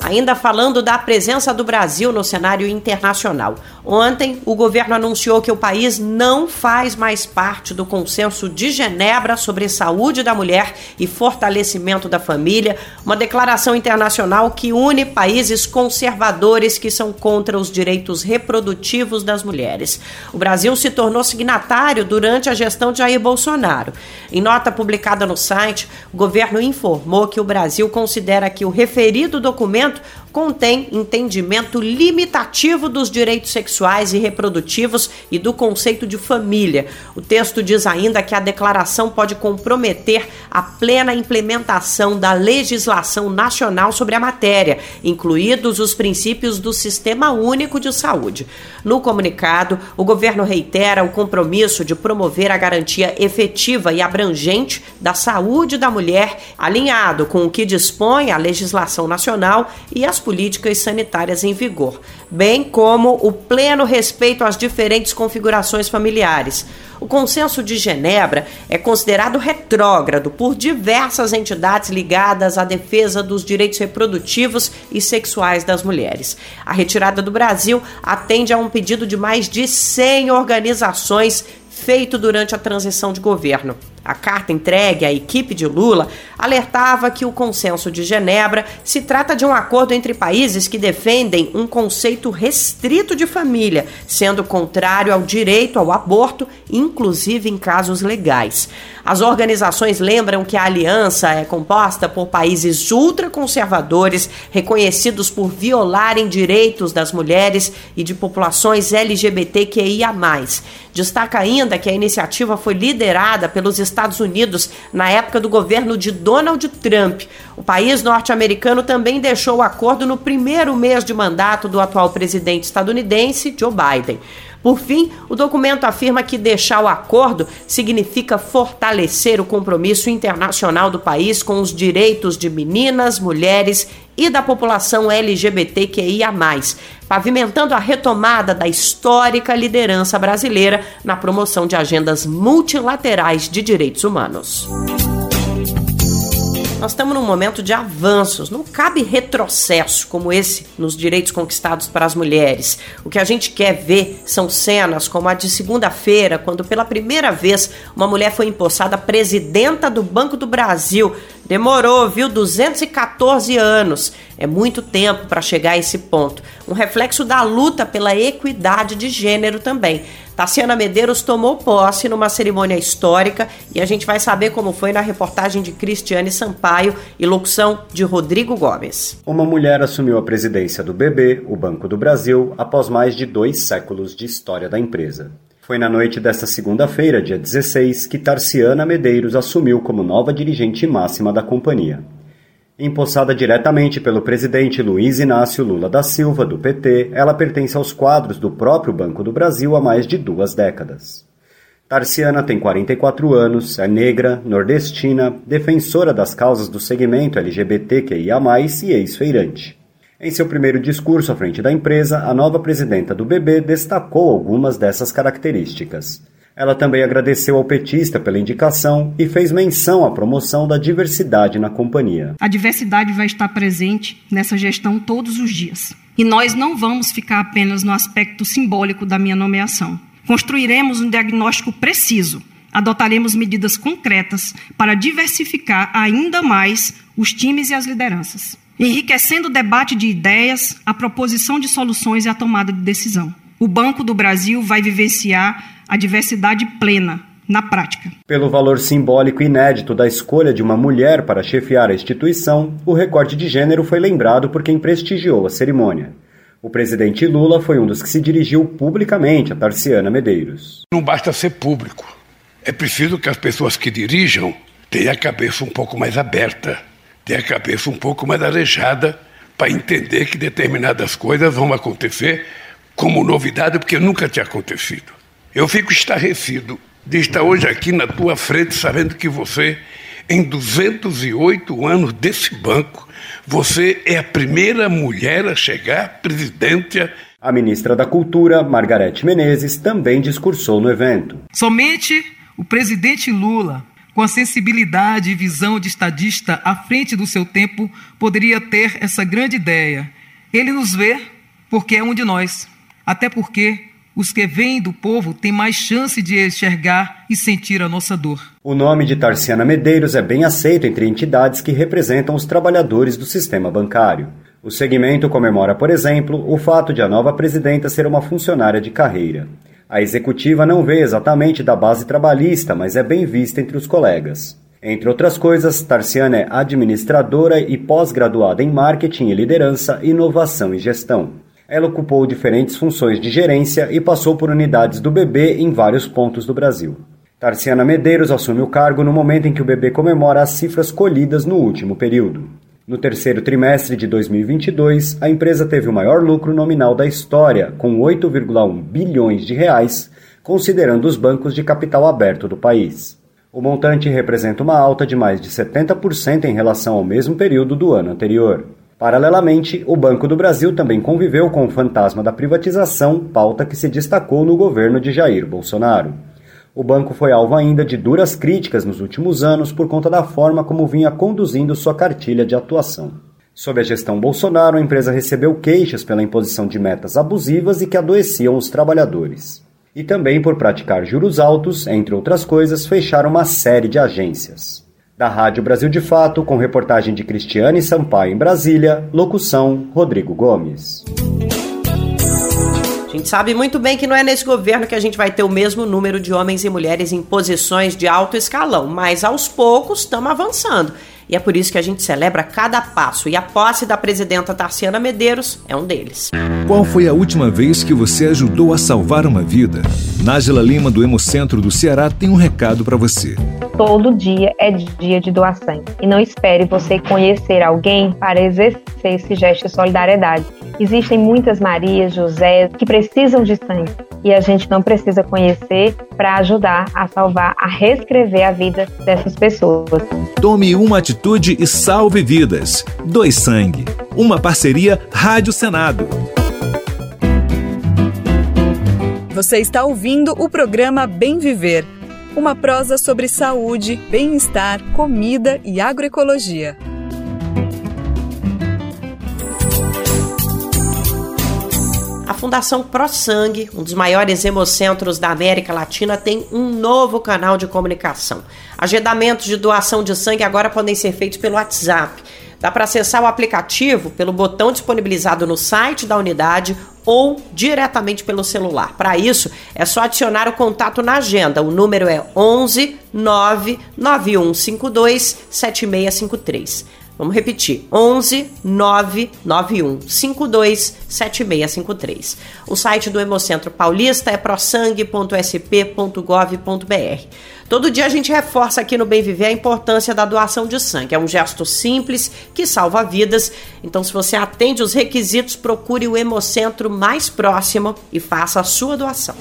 Ainda falando da presença do Brasil no cenário internacional. Ontem, o governo anunciou que o país não faz mais parte do consenso de Genebra sobre saúde da mulher e fortalecimento da família, uma declaração internacional que une países conservadores que são contra os direitos reprodutivos das mulheres. O Brasil se tornou signatário durante a gestão de Jair Bolsonaro. Em nota publicada no site, o governo informou que o Brasil considera que o referido documento contém entendimento limitativo dos direitos sexuais e reprodutivos e do conceito de família. O texto diz ainda que a declaração pode comprometer a plena implementação da legislação nacional sobre a matéria, incluídos os princípios do Sistema Único de Saúde. No comunicado, o governo reitera o compromisso de promover a garantia efetiva e abrangente da saúde da mulher, alinhado com o que dispõe a legislação nacional e as políticas sanitárias em vigor, bem como o pleno respeito às diferentes configurações familiares. O Consenso de Genebra é considerado retrógrado por diversas entidades ligadas à defesa dos direitos reprodutivos e sexuais das mulheres. A retirada do Brasil atende a um pedido de mais de 100 organizações feito durante a transição de governo. A carta entregue à equipe de Lula alertava que o Consenso de Genebra se trata de um acordo entre países que defendem um conceito restrito de família, sendo contrário ao direito ao aborto, inclusive em casos legais. As organizações lembram que a aliança é composta por países ultraconservadores, reconhecidos por violarem direitos das mulheres e de populações LGBTQIA. Destaca ainda que a iniciativa foi liderada pelos Estados Unidos na época do governo de Donald Trump. O país norte-americano também deixou o acordo no primeiro mês de mandato do atual presidente estadunidense, Joe Biden. Por fim, o documento afirma que deixar o acordo significa fortalecer o compromisso internacional do país com os direitos de meninas, mulheres e da população LGBTQIA, pavimentando a retomada da histórica liderança brasileira na promoção de agendas multilaterais de direitos humanos. Nós estamos num momento de avanços, não cabe retrocesso como esse nos direitos conquistados para as mulheres. O que a gente quer ver são cenas como a de segunda-feira, quando pela primeira vez uma mulher foi empossada presidenta do Banco do Brasil. Demorou, viu? 214 anos. É muito tempo para chegar a esse ponto. Um reflexo da luta pela equidade de gênero também. Tassiana Medeiros tomou posse numa cerimônia histórica e a gente vai saber como foi na reportagem de Cristiane Sampaio e locução de Rodrigo Gomes. Uma mulher assumiu a presidência do BB, o Banco do Brasil, após mais de dois séculos de história da empresa. Foi na noite desta segunda-feira, dia 16, que Tarciana Medeiros assumiu como nova dirigente máxima da companhia. Empossada diretamente pelo presidente Luiz Inácio Lula da Silva, do PT, ela pertence aos quadros do próprio Banco do Brasil há mais de duas décadas. Tarciana tem 44 anos, é negra, nordestina, defensora das causas do segmento LGBTQIA+, e ex-feirante. Em seu primeiro discurso à frente da empresa, a nova presidenta do BB destacou algumas dessas características. Ela também agradeceu ao petista pela indicação e fez menção à promoção da diversidade na companhia. A diversidade vai estar presente nessa gestão todos os dias. E nós não vamos ficar apenas no aspecto simbólico da minha nomeação. Construiremos um diagnóstico preciso, adotaremos medidas concretas para diversificar ainda mais os times e as lideranças enriquecendo o debate de ideias, a proposição de soluções e a tomada de decisão. O Banco do Brasil vai vivenciar a diversidade plena, na prática. Pelo valor simbólico inédito da escolha de uma mulher para chefiar a instituição, o recorte de gênero foi lembrado por quem prestigiou a cerimônia. O presidente Lula foi um dos que se dirigiu publicamente a Tarciana Medeiros. Não basta ser público. É preciso que as pessoas que dirijam tenham a cabeça um pouco mais aberta ter a cabeça um pouco mais arejada para entender que determinadas coisas vão acontecer como novidade, porque nunca tinha acontecido. Eu fico estarrecido de estar hoje aqui na tua frente, sabendo que você, em 208 anos desse banco, você é a primeira mulher a chegar presidente. A ministra da Cultura, Margarete Menezes, também discursou no evento. Somente o presidente Lula com a sensibilidade e visão de estadista à frente do seu tempo, poderia ter essa grande ideia. Ele nos vê porque é um de nós, até porque os que vêm do povo têm mais chance de enxergar e sentir a nossa dor. O nome de Tarciana Medeiros é bem aceito entre entidades que representam os trabalhadores do sistema bancário. O segmento comemora, por exemplo, o fato de a nova presidenta ser uma funcionária de carreira. A executiva não vê exatamente da base trabalhista, mas é bem vista entre os colegas. Entre outras coisas, Tarciana é administradora e pós-graduada em marketing e liderança, inovação e gestão. Ela ocupou diferentes funções de gerência e passou por unidades do BB em vários pontos do Brasil. Tarciana Medeiros assume o cargo no momento em que o BB comemora as cifras colhidas no último período. No terceiro trimestre de 2022, a empresa teve o maior lucro nominal da história, com 8,1 bilhões de reais, considerando os bancos de capital aberto do país. O montante representa uma alta de mais de 70% em relação ao mesmo período do ano anterior. Paralelamente, o Banco do Brasil também conviveu com o fantasma da privatização, pauta que se destacou no governo de Jair Bolsonaro. O banco foi alvo ainda de duras críticas nos últimos anos por conta da forma como vinha conduzindo sua cartilha de atuação. Sob a gestão Bolsonaro, a empresa recebeu queixas pela imposição de metas abusivas e que adoeciam os trabalhadores. E também por praticar juros altos, entre outras coisas, fechar uma série de agências. Da Rádio Brasil de Fato, com reportagem de Cristiane Sampaio em Brasília, locução Rodrigo Gomes. Gente sabe muito bem que não é nesse governo que a gente vai ter o mesmo número de homens e mulheres em posições de alto escalão, mas aos poucos estamos avançando. E é por isso que a gente celebra cada passo. E a posse da presidenta Tarciana Medeiros é um deles. Qual foi a última vez que você ajudou a salvar uma vida? Nájila Lima, do Hemocentro do Ceará, tem um recado para você. Todo dia é dia de doação. E não espere você conhecer alguém para exercer esse gesto de solidariedade. Existem muitas Marias, José que precisam de sangue e a gente não precisa conhecer para ajudar a salvar, a reescrever a vida dessas pessoas. Tome uma atitude e salve vidas. Doe sangue. Uma parceria Rádio Senado. Você está ouvindo o programa Bem Viver, uma prosa sobre saúde, bem-estar, comida e agroecologia. Fundação ProSangue, um dos maiores hemocentros da América Latina, tem um novo canal de comunicação. Agendamentos de doação de sangue agora podem ser feitos pelo WhatsApp. Dá para acessar o aplicativo pelo botão disponibilizado no site da unidade ou diretamente pelo celular. Para isso, é só adicionar o contato na agenda. O número é 11 99152 7653. Vamos repetir: 11 991 52 7653. O site do Hemocentro Paulista é prosangue.sp.gov.br. Todo dia a gente reforça aqui no Bem Viver a importância da doação de sangue. É um gesto simples que salva vidas. Então, se você atende os requisitos, procure o Hemocentro mais próximo e faça a sua doação.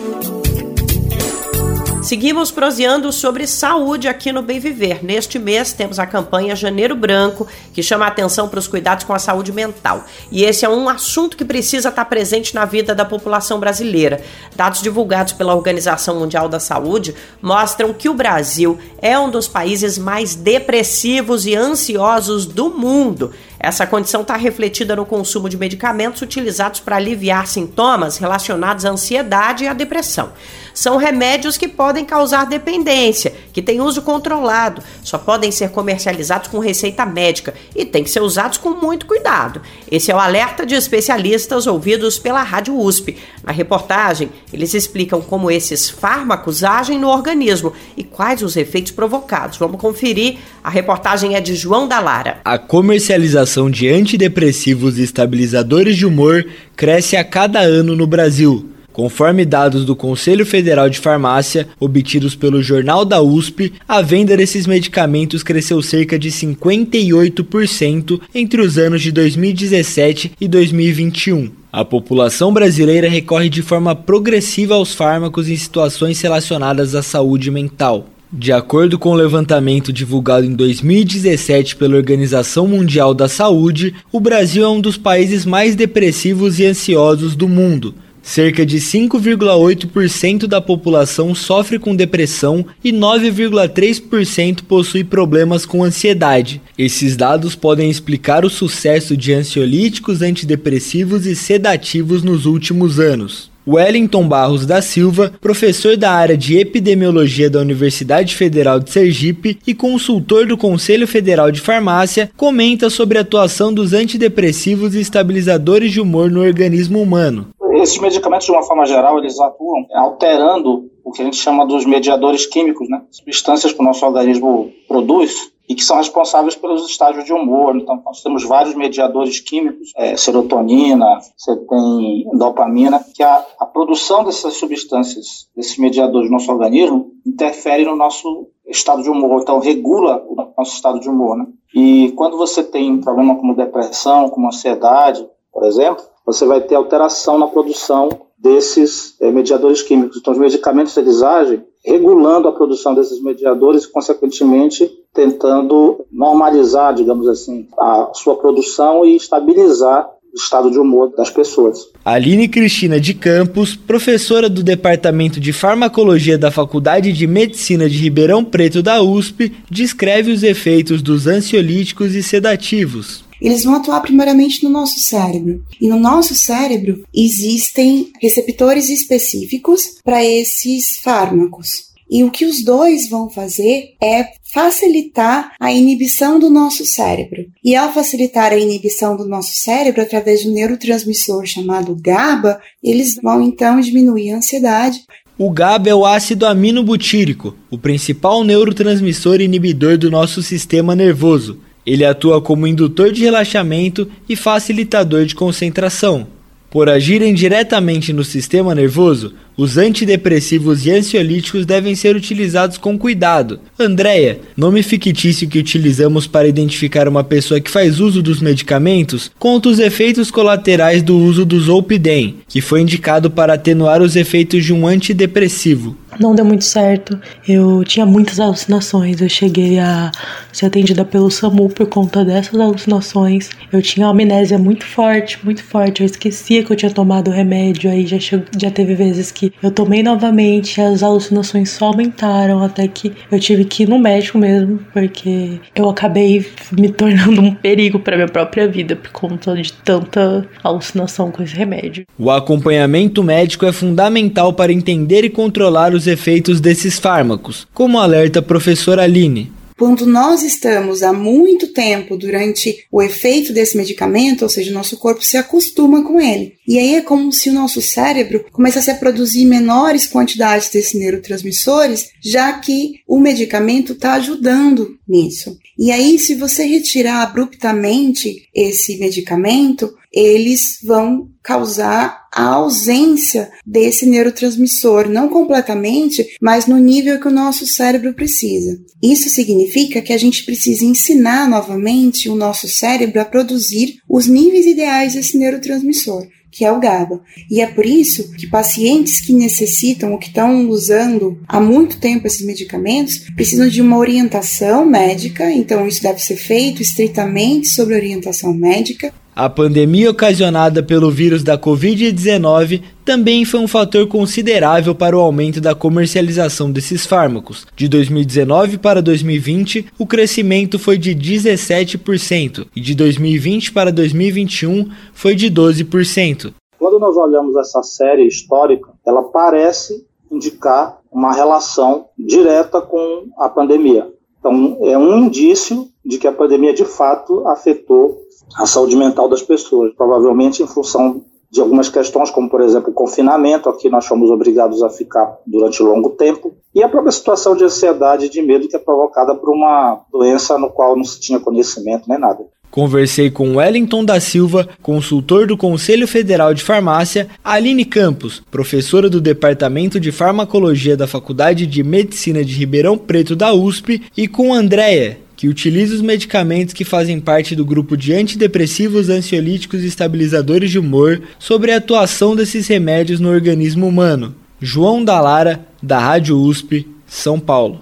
Seguimos proseando sobre saúde aqui no Bem Viver. Neste mês temos a campanha Janeiro Branco, que chama a atenção para os cuidados com a saúde mental. E esse é um assunto que precisa estar presente na vida da população brasileira. Dados divulgados pela Organização Mundial da Saúde mostram que o Brasil é um dos países mais depressivos e ansiosos do mundo. Essa condição está refletida no consumo de medicamentos utilizados para aliviar sintomas relacionados à ansiedade e à depressão. São remédios que podem causar dependência, que têm uso controlado, só podem ser comercializados com receita médica e têm que ser usados com muito cuidado. Esse é o alerta de especialistas ouvidos pela Rádio USP. Na reportagem, eles explicam como esses fármacos agem no organismo e quais os efeitos provocados. Vamos conferir. A reportagem é de João da Lara. A comercialização de antidepressivos e estabilizadores de humor cresce a cada ano no Brasil. Conforme dados do Conselho Federal de Farmácia, obtidos pelo Jornal da USP, a venda desses medicamentos cresceu cerca de 58% entre os anos de 2017 e 2021. A população brasileira recorre de forma progressiva aos fármacos em situações relacionadas à saúde mental. De acordo com o levantamento divulgado em 2017 pela Organização Mundial da Saúde, o Brasil é um dos países mais depressivos e ansiosos do mundo, Cerca de 5,8% da população sofre com depressão e 9,3% possui problemas com ansiedade. Esses dados podem explicar o sucesso de ansiolíticos, antidepressivos e sedativos nos últimos anos. Wellington Barros da Silva, professor da área de epidemiologia da Universidade Federal de Sergipe e consultor do Conselho Federal de Farmácia, comenta sobre a atuação dos antidepressivos e estabilizadores de humor no organismo humano. Esses medicamentos, de uma forma geral, eles atuam alterando o que a gente chama dos mediadores químicos, né? Substâncias que o nosso organismo produz e que são responsáveis pelos estágios de humor. Então, nós temos vários mediadores químicos, é, serotonina, você tem dopamina, que a, a produção dessas substâncias, desses mediadores no nosso organismo, interfere no nosso estado de humor, então regula o nosso estado de humor. Né? E quando você tem um problema como depressão, como ansiedade, por exemplo, você vai ter alteração na produção desses é, mediadores químicos. Então, os medicamentos eles agem regulando a produção desses mediadores e, consequentemente, tentando normalizar, digamos assim, a sua produção e estabilizar o estado de humor das pessoas. Aline Cristina de Campos, professora do Departamento de Farmacologia da Faculdade de Medicina de Ribeirão Preto da USP, descreve os efeitos dos ansiolíticos e sedativos eles vão atuar primeiramente no nosso cérebro. E no nosso cérebro existem receptores específicos para esses fármacos. E o que os dois vão fazer é facilitar a inibição do nosso cérebro. E ao facilitar a inibição do nosso cérebro através de um neurotransmissor chamado GABA, eles vão então diminuir a ansiedade. O GABA é o ácido aminobutírico, o principal neurotransmissor inibidor do nosso sistema nervoso. Ele atua como indutor de relaxamento e facilitador de concentração. Por agirem diretamente no sistema nervoso, os antidepressivos e ansiolíticos devem ser utilizados com cuidado. Andréia, nome fictício que utilizamos para identificar uma pessoa que faz uso dos medicamentos, conta os efeitos colaterais do uso do Zolpidem, que foi indicado para atenuar os efeitos de um antidepressivo não deu muito certo. Eu tinha muitas alucinações. Eu cheguei a ser atendida pelo SAMU por conta dessas alucinações. Eu tinha uma amnésia muito forte, muito forte. Eu esquecia que eu tinha tomado o remédio. Aí já, chegou, já teve vezes que eu tomei novamente, as alucinações só aumentaram até que eu tive que ir no médico mesmo, porque eu acabei me tornando um perigo para minha própria vida por conta de tanta alucinação com esse remédio. O acompanhamento médico é fundamental para entender e controlar os efeitos desses fármacos, como alerta a professora Aline. Quando nós estamos há muito tempo durante o efeito desse medicamento, ou seja, o nosso corpo se acostuma com ele. E aí é como se o nosso cérebro começasse a produzir menores quantidades desses neurotransmissores, já que o medicamento está ajudando nisso. E aí, se você retirar abruptamente esse medicamento, eles vão causar a ausência desse neurotransmissor, não completamente, mas no nível que o nosso cérebro precisa. Isso significa que a gente precisa ensinar novamente o nosso cérebro a produzir os níveis ideais desse neurotransmissor que é o GABA. E é por isso que pacientes que necessitam ou que estão usando há muito tempo esses medicamentos precisam de uma orientação médica, então isso deve ser feito estritamente sobre orientação médica. A pandemia ocasionada pelo vírus da Covid-19 também foi um fator considerável para o aumento da comercialização desses fármacos. De 2019 para 2020, o crescimento foi de 17% e de 2020 para 2021 foi de 12%. Quando nós olhamos essa série histórica, ela parece indicar uma relação direta com a pandemia. Então, é um indício de que a pandemia de fato afetou a saúde mental das pessoas, provavelmente em função de algumas questões, como por exemplo o confinamento, aqui nós fomos obrigados a ficar durante longo tempo, e a própria situação de ansiedade e de medo que é provocada por uma doença no qual não se tinha conhecimento nem nada. Conversei com Wellington da Silva, consultor do Conselho Federal de Farmácia, Aline Campos, professora do Departamento de Farmacologia da Faculdade de Medicina de Ribeirão Preto da USP, e com Andréia, que utiliza os medicamentos que fazem parte do grupo de antidepressivos, ansiolíticos e estabilizadores de humor sobre a atuação desses remédios no organismo humano. João Dalara, da Rádio USP, São Paulo.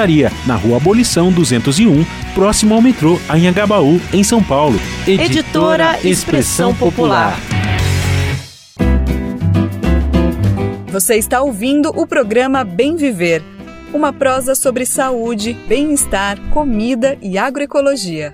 livraria na Rua Abolição 201, próximo ao metrô Anhangabaú, em São Paulo. Editora Expressão Popular. Você está ouvindo o programa Bem Viver, uma prosa sobre saúde, bem-estar, comida e agroecologia.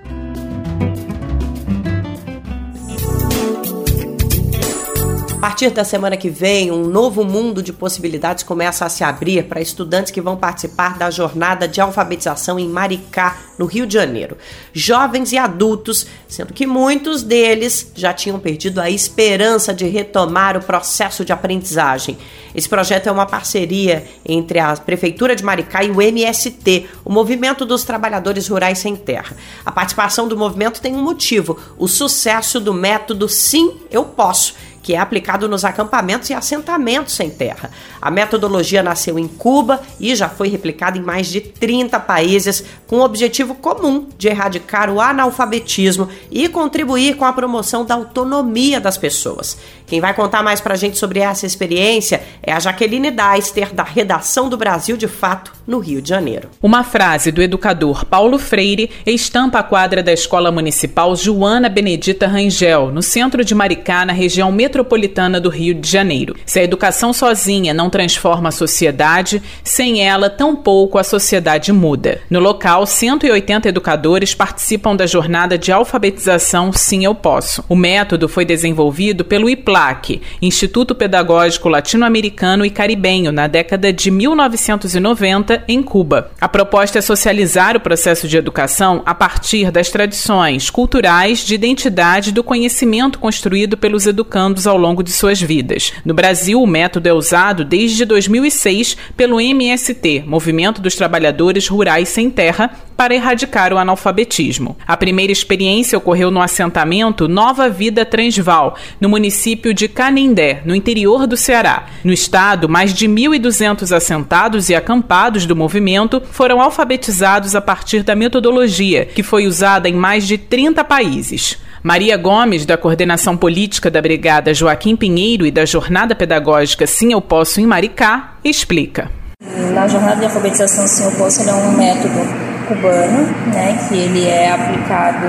A partir da semana que vem, um novo mundo de possibilidades começa a se abrir para estudantes que vão participar da jornada de alfabetização em Maricá, no Rio de Janeiro. Jovens e adultos, sendo que muitos deles já tinham perdido a esperança de retomar o processo de aprendizagem. Esse projeto é uma parceria entre a Prefeitura de Maricá e o MST, o Movimento dos Trabalhadores Rurais Sem Terra. A participação do movimento tem um motivo: o sucesso do método Sim, Eu Posso que é aplicado nos acampamentos e assentamentos sem terra. A metodologia nasceu em Cuba e já foi replicada em mais de 30 países, com o objetivo comum de erradicar o analfabetismo e contribuir com a promoção da autonomia das pessoas. Quem vai contar mais pra gente sobre essa experiência é a Jaqueline Deister, da Redação do Brasil de Fato, no Rio de Janeiro. Uma frase do educador Paulo Freire estampa a quadra da Escola Municipal Joana Benedita Rangel, no centro de Maricá, na região metropolitana do Rio de Janeiro. Se a educação sozinha não transforma a sociedade, sem ela, tampouco a sociedade muda. No local, 180 educadores participam da jornada de alfabetização Sim Eu Posso. O método foi desenvolvido pelo IPLAC, Instituto Pedagógico Latino-Americano e Caribenho, na década de 1990, em Cuba. A proposta é socializar o processo de educação a partir das tradições culturais, de identidade do conhecimento construído pelos educandos ao longo de suas vidas. No Brasil, o método é usado desde 2006 pelo MST, Movimento dos Trabalhadores Rurais Sem Terra, para erradicar o analfabetismo. A primeira experiência ocorreu no assentamento Nova Vida Transval, no município de Canindé, no interior do Ceará. No estado, mais de 1.200 assentados e acampados do movimento foram alfabetizados a partir da metodologia, que foi usada em mais de 30 países. Maria Gomes, da coordenação política da Brigada Joaquim Pinheiro e da Jornada Pedagógica Sim Eu Posso em Maricá, explica. Na jornada de alfabetização Sim Eu Posso, é um método cubano, né, que ele é aplicado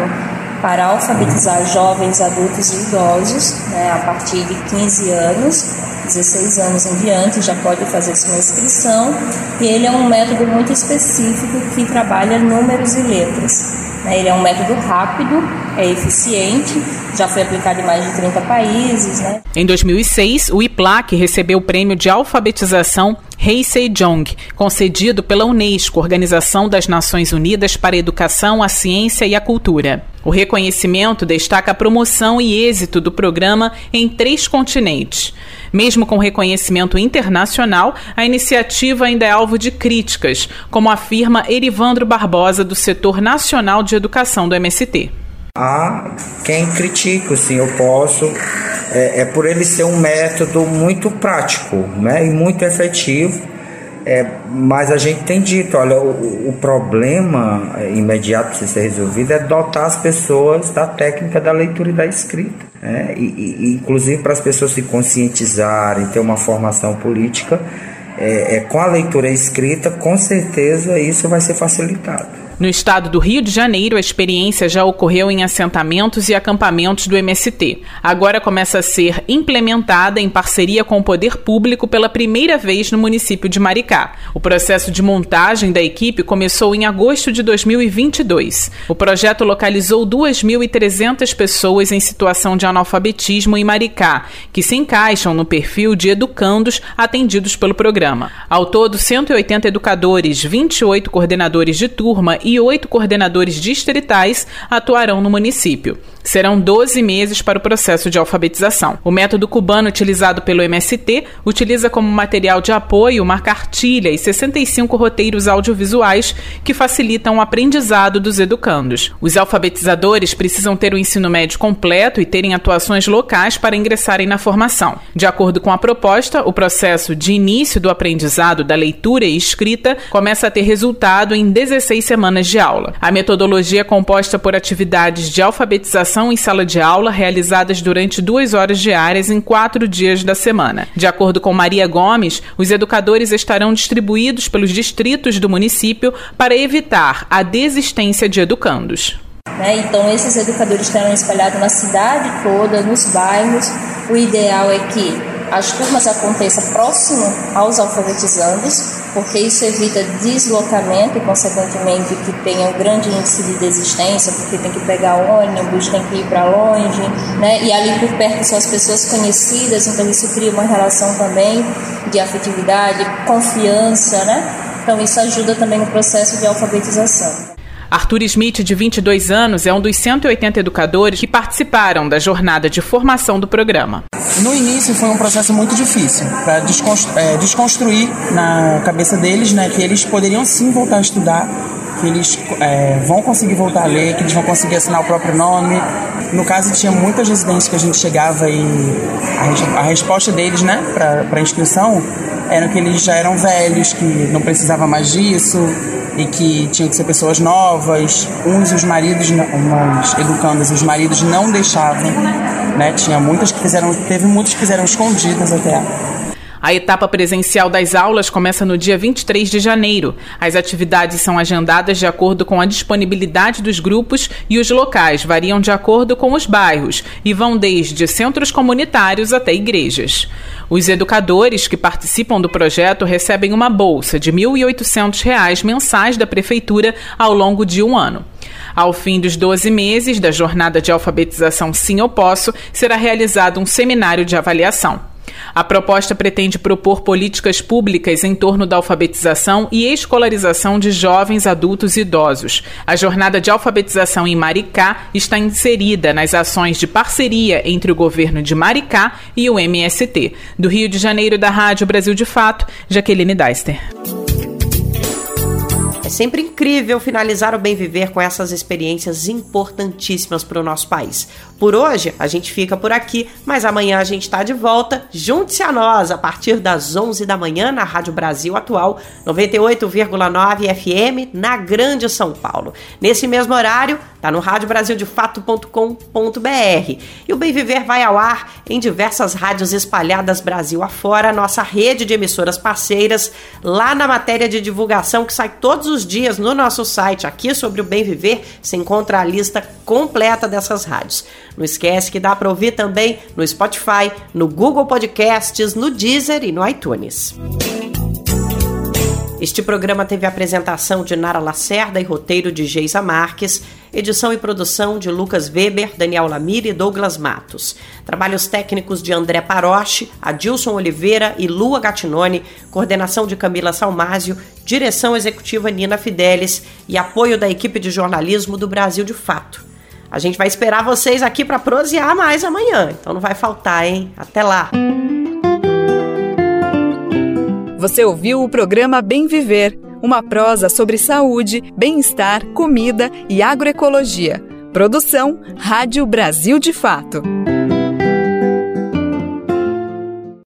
para alfabetizar jovens, adultos e idosos, né, a partir de 15 anos, 16 anos em diante, já pode fazer sua inscrição. E ele é um método muito específico que trabalha números e letras. Né? Ele é um método rápido, é eficiente, já foi aplicado em mais de 30 países. Né? Em 2006, o IPLAC recebeu o prêmio de alfabetização Rei Sejong, concedido pela Unesco, Organização das Nações Unidas para a Educação, a Ciência e a Cultura. O reconhecimento destaca a promoção e êxito do programa em três continentes. Mesmo com reconhecimento internacional, a iniciativa ainda é alvo de críticas, como afirma Erivandro Barbosa, do setor nacional de educação do MST. Há quem critique, sim, eu posso, é, é por ele ser um método muito prático né, e muito efetivo. É, mas a gente tem dito, olha, o, o problema é, imediato precisa ser resolvido é dotar as pessoas da técnica da leitura e da escrita. Né? E, e, inclusive para as pessoas se conscientizarem, ter uma formação política, é, é, com a leitura escrita, com certeza isso vai ser facilitado. No estado do Rio de Janeiro, a experiência já ocorreu em assentamentos e acampamentos do MST. Agora começa a ser implementada em parceria com o poder público pela primeira vez no município de Maricá. O processo de montagem da equipe começou em agosto de 2022. O projeto localizou 2.300 pessoas em situação de analfabetismo em Maricá, que se encaixam no perfil de educandos atendidos pelo programa. Ao todo, 180 educadores, 28 coordenadores de turma e oito coordenadores distritais atuarão no município. Serão 12 meses para o processo de alfabetização. O método cubano utilizado pelo MST utiliza como material de apoio uma cartilha e 65 roteiros audiovisuais que facilitam o aprendizado dos educandos. Os alfabetizadores precisam ter o ensino médio completo e terem atuações locais para ingressarem na formação. De acordo com a proposta, o processo de início do aprendizado da leitura e escrita começa a ter resultado em 16 semanas de aula. A metodologia é composta por atividades de alfabetização em sala de aula realizadas durante duas horas diárias em quatro dias da semana. De acordo com Maria Gomes, os educadores estarão distribuídos pelos distritos do município para evitar a desistência de educandos. Né? Então, esses educadores estarão espalhados na cidade toda, nos bairros. O ideal é que as turmas aconteçam próximo aos alfabetizandos, porque isso evita deslocamento e, consequentemente, que tenha um grande índice de desistência, porque tem que pegar ônibus, tem que ir para longe, né? E ali por perto são as pessoas conhecidas, então isso cria uma relação também de afetividade, confiança, né? Então isso ajuda também no processo de alfabetização. Arthur Smith, de 22 anos, é um dos 180 educadores que participaram da jornada de formação do programa. No início foi um processo muito difícil para é, desconstruir na cabeça deles né, que eles poderiam sim voltar a estudar, que eles é, vão conseguir voltar a ler, que eles vão conseguir assinar o próprio nome. No caso, tinha muitas residências que a gente chegava e a, a resposta deles né, para a inscrição era que eles já eram velhos, que não precisava mais disso, e que tinham que ser pessoas novas. Uns os maridos, umas educandas, os maridos não deixavam, né? Tinha muitas que fizeram, teve muitas que fizeram escondidas até. A etapa presencial das aulas começa no dia 23 de janeiro. As atividades são agendadas de acordo com a disponibilidade dos grupos e os locais variam de acordo com os bairros e vão desde centros comunitários até igrejas. Os educadores que participam do projeto recebem uma bolsa de R$ 1.800 mensais da Prefeitura ao longo de um ano. Ao fim dos 12 meses da jornada de alfabetização Sim Eu Posso, será realizado um seminário de avaliação. A proposta pretende propor políticas públicas em torno da alfabetização e escolarização de jovens, adultos e idosos. A jornada de alfabetização em Maricá está inserida nas ações de parceria entre o governo de Maricá e o MST. Do Rio de Janeiro, da Rádio Brasil de Fato, Jaqueline Deister. É sempre incrível finalizar o Bem Viver com essas experiências importantíssimas para o nosso país. Por hoje, a gente fica por aqui, mas amanhã a gente está de volta. Junte-se a nós a partir das 11 da manhã na Rádio Brasil Atual, 98,9 FM, na Grande São Paulo. Nesse mesmo horário, tá no radiobrasildefato.com.br. E o Bem Viver vai ao ar em diversas rádios espalhadas Brasil afora, nossa rede de emissoras parceiras, lá na matéria de divulgação que sai todos os dias no nosso site aqui sobre o Bem Viver, se encontra a lista completa dessas rádios. Não esquece que dá para ouvir também no Spotify, no Google Podcasts, no Deezer e no iTunes. Este programa teve apresentação de Nara Lacerda e roteiro de Geisa Marques, edição e produção de Lucas Weber, Daniel Lamir e Douglas Matos. Trabalhos técnicos de André Paroche, Adilson Oliveira e Lua Gattinone, coordenação de Camila Salmásio, direção executiva Nina Fidelis e apoio da equipe de jornalismo do Brasil de Fato. A gente vai esperar vocês aqui para prosear mais amanhã, então não vai faltar, hein? Até lá! Você ouviu o programa Bem Viver, uma prosa sobre saúde, bem-estar, comida e agroecologia. Produção Rádio Brasil de Fato.